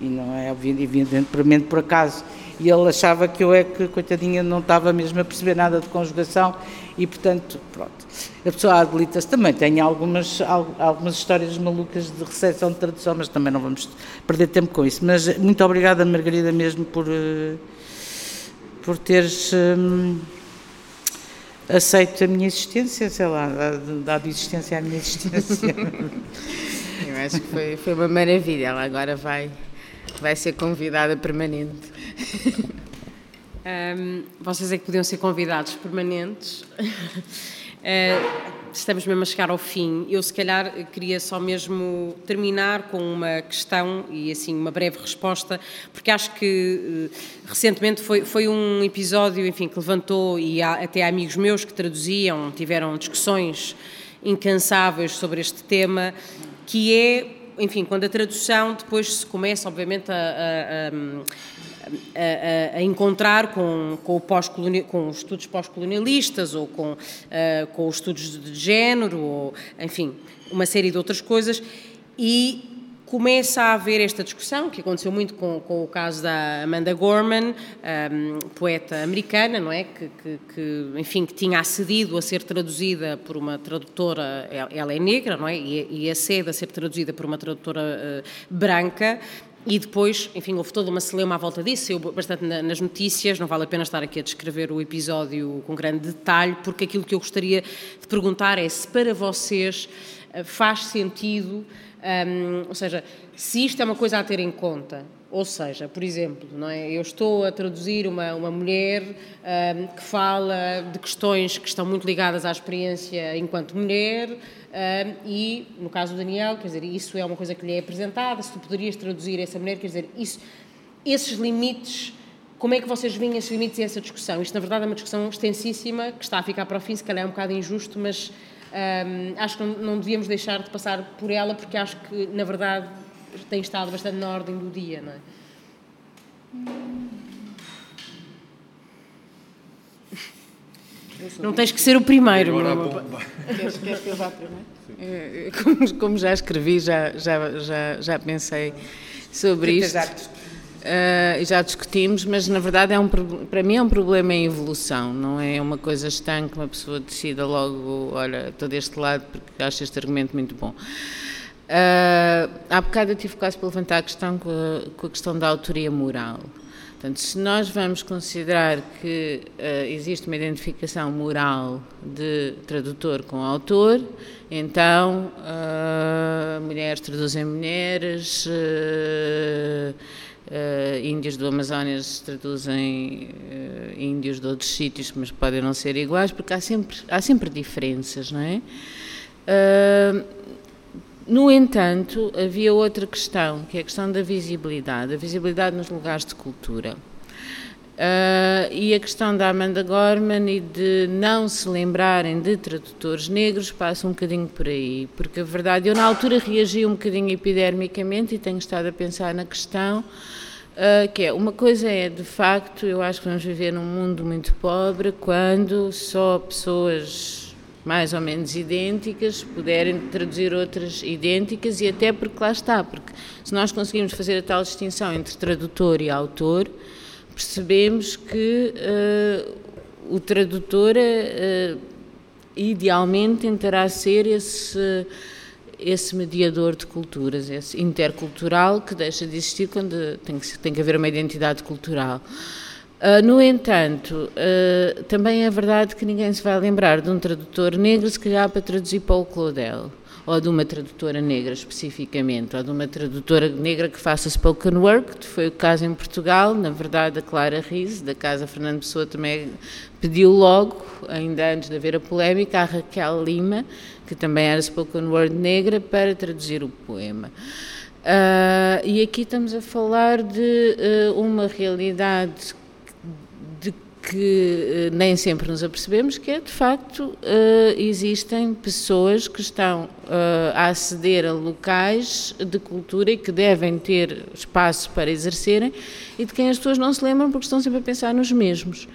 e não é evidentemente por acaso, e ele achava que eu é que, coitadinha, não estava mesmo a perceber nada de conjugação e, portanto, pronto. A pessoa habilita-se também, tem algumas, algumas histórias malucas de recepção de tradução, mas também não vamos perder tempo com isso. Mas muito obrigada, Margarida, mesmo por, eh, por teres hum, aceito a minha existência, sei lá, dado existência à minha existência. (laughs) Eu acho que foi, foi uma maravilha. Ela agora vai, vai ser convidada permanente. Um, vocês é que podiam ser convidados permanentes. uh, (laughs) estamos mesmo a chegar ao fim. Eu, se calhar, queria só mesmo terminar com uma questão e, assim, uma breve resposta, porque acho que uh, recentemente foi, foi um episódio, enfim, que levantou, e há, até amigos meus que traduziam, tiveram discussões incansáveis sobre este tema, que é, enfim, quando a tradução depois se começa, obviamente, a, a, a a, encontrar com, com, com os estudos pós-colonialistas ou com, uh, com os estudos de género, ou, enfim, uma série de outras coisas, e começa a haver esta discussão, que aconteceu muito com, com o caso da Amanda Gorman, um, poeta americana, não é? Que, que, que, enfim, que tinha acedido a ser traduzida por uma tradutora, ela é negra, não é? E, e acede a ser traduzida por uma tradutora uh, branca, e depois, enfim, houve toda uma celeuma à volta disso, saiu bastante nas notícias, não vale a pena estar aqui a descrever o episódio com grande detalhe, porque aquilo que eu gostaria de perguntar é se para vocês eh, faz sentido, um, ou seja, se isto é uma coisa a ter em conta, ou seja, por exemplo, não é? eu estou a traduzir uma, uma mulher um, que fala de questões que estão muito ligadas à experiência enquanto mulher um, e, no caso do Daniel, quer dizer, isso é uma coisa que lhe é apresentada, se tu poderias traduzir essa mulher, quer dizer, isso, esses limites, como é que vocês veem esses limites e essa discussão? Isto, na verdade, é uma discussão extensíssima, que está a ficar para o fim, se calhar é um bocado injusto, mas um, acho que não, não devíamos deixar de passar por ela, porque acho que, na verdade, tem estado bastante na ordem do dia, não é? Não tens que ser o primeiro. Agora a bomba. (laughs) Queres, queres que eu vá primeiro? É, como, como, já escrevi, já, já, já, já pensei sobre isto. Uh, já discutimos, mas na verdade é um, para mim é um problema em evolução, não é uma coisa estanque, uma pessoa decida logo, olha, estou deste lado porque acho este argumento muito bom. Uh, há bocado eu tive quase para levantar a questão com a, com a questão da autoria moral. Portanto, se nós vamos considerar que uh, existe uma identificação moral de tradutor com autor, então uh, mulheres traduzem mulheres, uh, índios do Amazonas traduzem índios de outros sítios, mas podem não ser iguais, porque há sempre, há sempre diferenças, não é? No entanto, havia outra questão, que é a questão da visibilidade, a visibilidade nos lugares de cultura. Uh, e a questão da Amanda Gorman e de não se lembrarem de tradutores negros passa um bocadinho por aí, porque a verdade, eu na altura reagi um bocadinho epidermicamente e tenho estado a pensar na questão, uh, que é, uma coisa é, de facto, eu acho que vamos viver num mundo muito pobre quando só pessoas mais ou menos idênticas, puderem traduzir outras idênticas e até porque lá está, porque se nós conseguimos fazer a tal distinção entre tradutor e autor, percebemos que uh, o tradutor uh, idealmente tentará ser esse esse mediador de culturas, esse intercultural que deixa de existir quando tem que, tem que haver uma identidade cultural. Uh, no entanto, uh, também é verdade que ninguém se vai lembrar de um tradutor negro, se calhar para traduzir Paulo Claudel, ou de uma tradutora negra especificamente, ou de uma tradutora negra que faça spoken word, que foi o caso em Portugal. Na verdade, a Clara Riz, da Casa Fernando Pessoa, também pediu logo, ainda antes de haver a polémica, a Raquel Lima, que também era spoken word negra, para traduzir o poema. Uh, e aqui estamos a falar de uma realidade que uh, nem sempre nos apercebemos que é, de facto, uh, existem pessoas que estão uh, a aceder a locais de cultura e que devem ter espaço para exercerem e de quem as pessoas não se lembram porque estão sempre a pensar nos mesmos.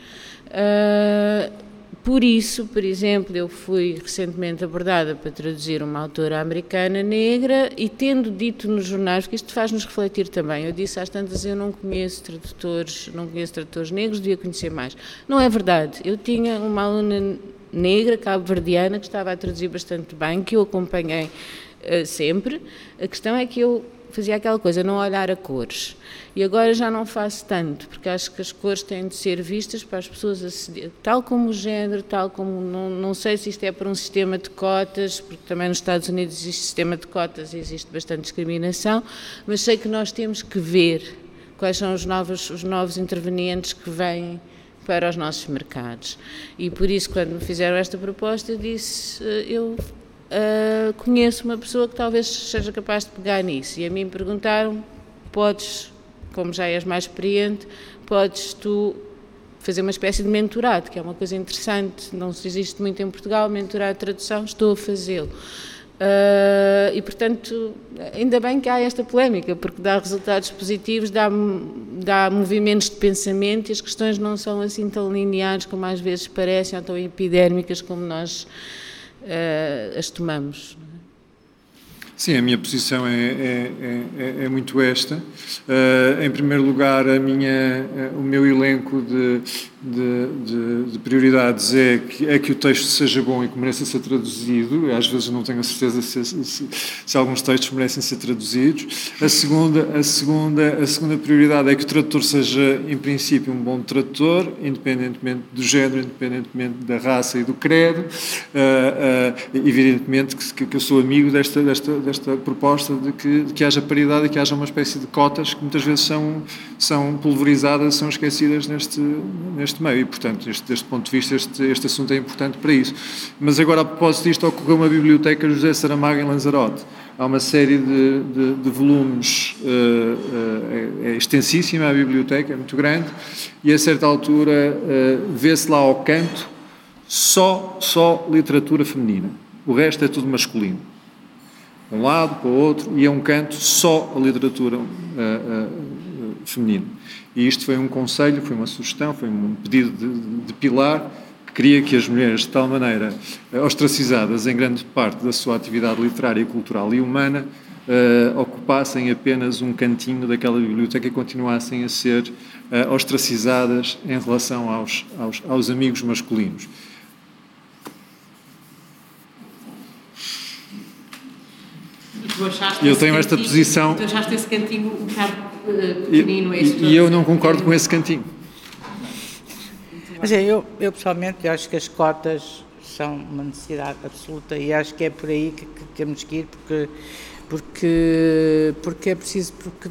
Por isso, por exemplo, eu fui recentemente abordada para traduzir uma autora americana negra e tendo dito nos jornais, porque isto faz-nos refletir também, eu disse às tantas, eu não conheço tradutores, não conheço tradutores negros, devia conhecer mais. Não é verdade. Eu tinha uma aluna negra, cabo-verdiana, que estava a traduzir bastante bem, que eu acompanhei uh, sempre. A questão é que eu fazia aquela coisa, não olhar a cores. E agora já não faço tanto, porque acho que as cores têm de ser vistas para as pessoas aceder, tal como o género, tal como, não, não sei se isto é por um sistema de cotas, porque também nos Estados Unidos existe sistema de cotas e existe bastante discriminação, mas sei que nós temos que ver quais são os novos, os novos intervenientes que vêm para os nossos mercados. E por isso, quando me fizeram esta proposta, disse, eh, eu uh, conheço uma pessoa que talvez seja capaz de pegar nisso. E a mim perguntaram: podes, como já és mais experiente, podes tu fazer uma espécie de mentorado, que é uma coisa interessante, não se existe muito em Portugal, mentorado de tradução, estou a fazê-lo. Uh, e, portanto, ainda bem que há esta polémica, porque dá resultados positivos, dá, dá movimentos de pensamento e as questões não são assim tão lineares como às vezes parecem, ou tão epidérmicas como nós uh, as tomamos. Sim, a minha posição é, é, é, é muito esta. Uh, em primeiro lugar, a minha, o meu elenco de, de, de, de, prioridades é que, é que o texto seja bom e que mereça ser traduzido. Às vezes não tenho a certeza se, se, se, alguns textos merecem ser traduzidos. A segunda, a, segunda, a segunda prioridade é que o tradutor seja, em princípio, um bom tradutor, independentemente do género, independentemente da raça e do credo. Uh, evidentemente que, que, eu sou amigo desta, desta, desta proposta de que, de que haja paridade e que haja uma espécie de cotas que muitas vezes são, são pulverizadas, são esquecidas neste, neste neste meio e, portanto, este, deste ponto de vista, este, este assunto é importante para isso. Mas agora, a propósito disto, ocorreu uma biblioteca José Saramago em Lanzarote. Há uma série de, de, de volumes, uh, uh, é, extensíssima a biblioteca, é muito grande, e a certa altura uh, vê-se lá ao canto só, só literatura feminina. O resto é tudo masculino. Um lado para o outro, e é um canto só a literatura feminina. E isto foi um conselho, foi uma sugestão, foi um pedido de, de Pilar, que queria que as mulheres, de tal maneira ostracizadas em grande parte da sua atividade literária, cultural e humana, uh, ocupassem apenas um cantinho daquela biblioteca e continuassem a ser uh, ostracizadas em relação aos, aos, aos amigos masculinos. Eu tenho esta posição. Tu achaste esse cantinho um bocado uh, pequenino? E, e eu não concordo com esse cantinho. Mas é, eu, eu pessoalmente acho que as cotas são uma necessidade absoluta e acho que é por aí que, que temos que ir, porque, porque, porque é preciso. Porque,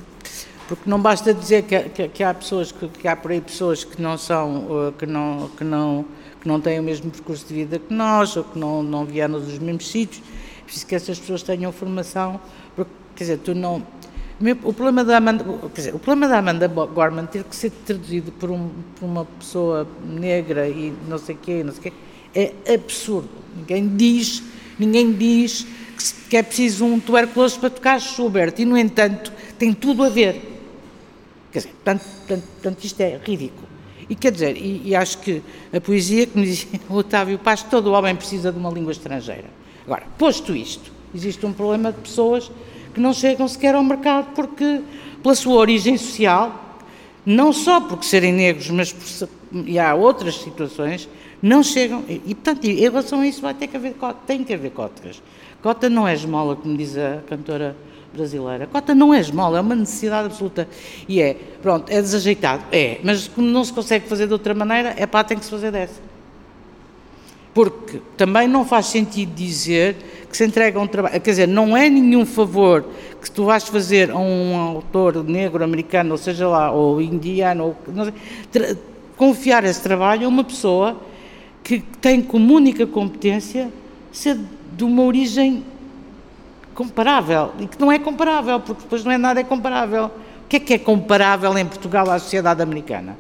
porque não basta dizer que, que, que há pessoas que, que, há por aí pessoas que não são que não que não que não têm o mesmo percurso de vida que nós ou que não não vieram dos mesmos sítios é preciso que essas pessoas tenham formação porque quer dizer tu não o problema da Amanda, quer dizer, o problema da Amanda Gorman ter que ser traduzido por, um, por uma pessoa negra e não sei quê, não sei quê, é absurdo. Ninguém diz, ninguém diz que é preciso um tuberculoso para tocar Schubert e, no entanto, tem tudo a ver. Quer dizer, portanto, portanto, portanto isto é ridículo. E quer dizer, e, e, acho que a poesia, como dizia (laughs) o Otávio Paz, todo homem precisa de uma língua estrangeira. Agora, posto isto, existe um problema de pessoas que não chegam sequer ao mercado porque, pela sua origem social, não só porque serem negros, mas por, e há outras situações, não chegam. E, e, portanto, em relação a isso, vai ter que haver tem que haver cotas. Cota não é esmola, como diz a cantora brasileira. Cota não é esmola, é uma necessidade absoluta. E é, pronto, é desajeitado? É, mas como não se consegue fazer de outra maneira, é pá, tem que se fazer dessa. Porque também não faz sentido dizer que se entrega um trabalho, quer dizer, não é nenhum favor que tu vais fazer a um autor negro, americano, ou seja lá, ou indiano, ou, sei, confiar esse trabalho a uma pessoa que tem como única competência ser de uma origem comparável, e que não é comparável, porque depois não é nada é comparável. O que é que é comparável em Portugal à sociedade americana?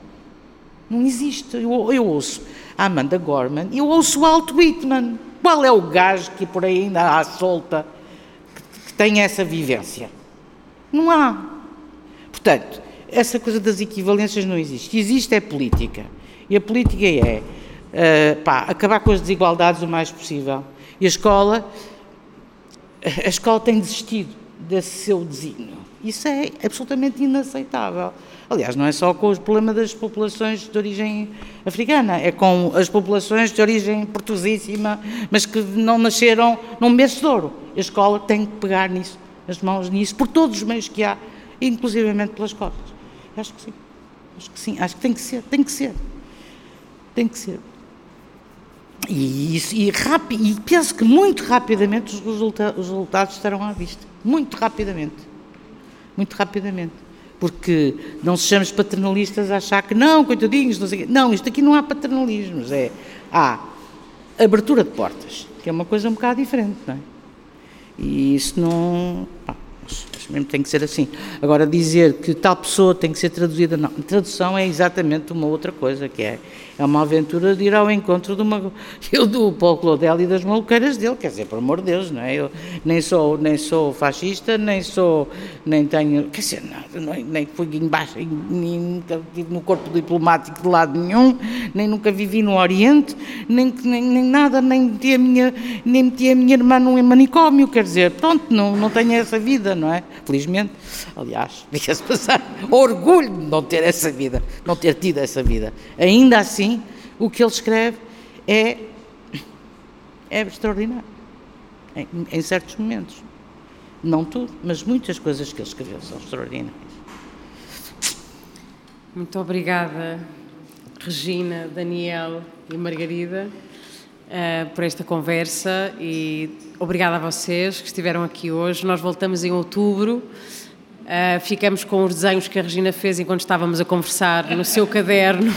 Não existe. Eu, eu ouço a Amanda Gorman eu ouço o Walt Whitman. Qual é o gajo que por aí ainda há solta que, que tem essa vivência? Não há. Portanto, essa coisa das equivalências não existe. Existe é política. E a política é uh, pá, acabar com as desigualdades o mais possível. E a escola, a escola tem desistido desse seu desígnio. Isso é absolutamente inaceitável. Aliás, não é só com o problema das populações de origem africana, é com as populações de origem portuguesíssima, mas que não nasceram num mês de ouro. A escola tem que pegar nisso, as mãos nisso, por todos os meios que há, inclusivamente pelas cotas. Acho que sim. Acho que sim. Acho que tem que ser. Tem que ser. Tem que ser. E, isso, e, e penso que muito rapidamente os, resulta os resultados estarão à vista. Muito rapidamente. Muito rapidamente porque não sejamos paternalistas a achar que não, coitadinhos, não sei Não, isto aqui não há paternalismos, é há abertura de portas, que é uma coisa um bocado diferente, não é? E isso não. Pá, mesmo tem que ser assim. Agora, dizer que tal pessoa tem que ser traduzida, não. Tradução é exatamente uma outra coisa, que é, é uma aventura de ir ao encontro de uma. (laughs) Eu do Paulo Claudel e das maluqueiras dele, quer dizer, por amor de Deus, não é? Eu nem sou, nem sou fascista, nem sou. nem tenho. quer dizer, é, nem fui embaixo, nem nunca estive no corpo diplomático de lado nenhum, nem nunca vivi no Oriente, nem, nem, nem nada, nem meti a minha, nem meti a minha irmã num manicômio, quer dizer, pronto, não, não tenho essa vida, não é? felizmente. Aliás, (laughs) diga-se passar, orgulho de não ter essa vida, não ter tido essa vida. Ainda assim, o que ele escreve é, é extraordinário, em, em certos momentos. Não tudo, mas muitas coisas que ele escreveu são extraordinárias. Muito obrigada, Regina, Daniel e Margarida, uh, por esta conversa e Obrigada a vocês que estiveram aqui hoje. Nós voltamos em outubro. Uh, ficamos com os desenhos que a Regina fez enquanto estávamos a conversar no seu caderno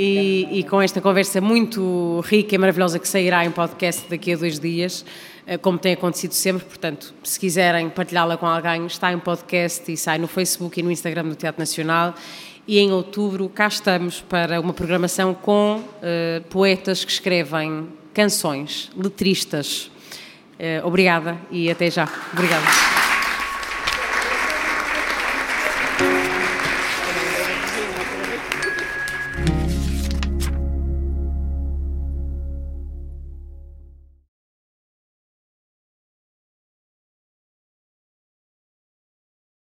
e, e, com esta conversa muito rica e maravilhosa que sairá em podcast daqui a dois dias, uh, como tem acontecido sempre. Portanto, se quiserem partilhá-la com alguém, está em podcast e sai no Facebook e no Instagram do Teatro Nacional. E em outubro cá estamos para uma programação com uh, poetas que escrevem canções, letristas. Eh, obrigada e até já. Obrigada.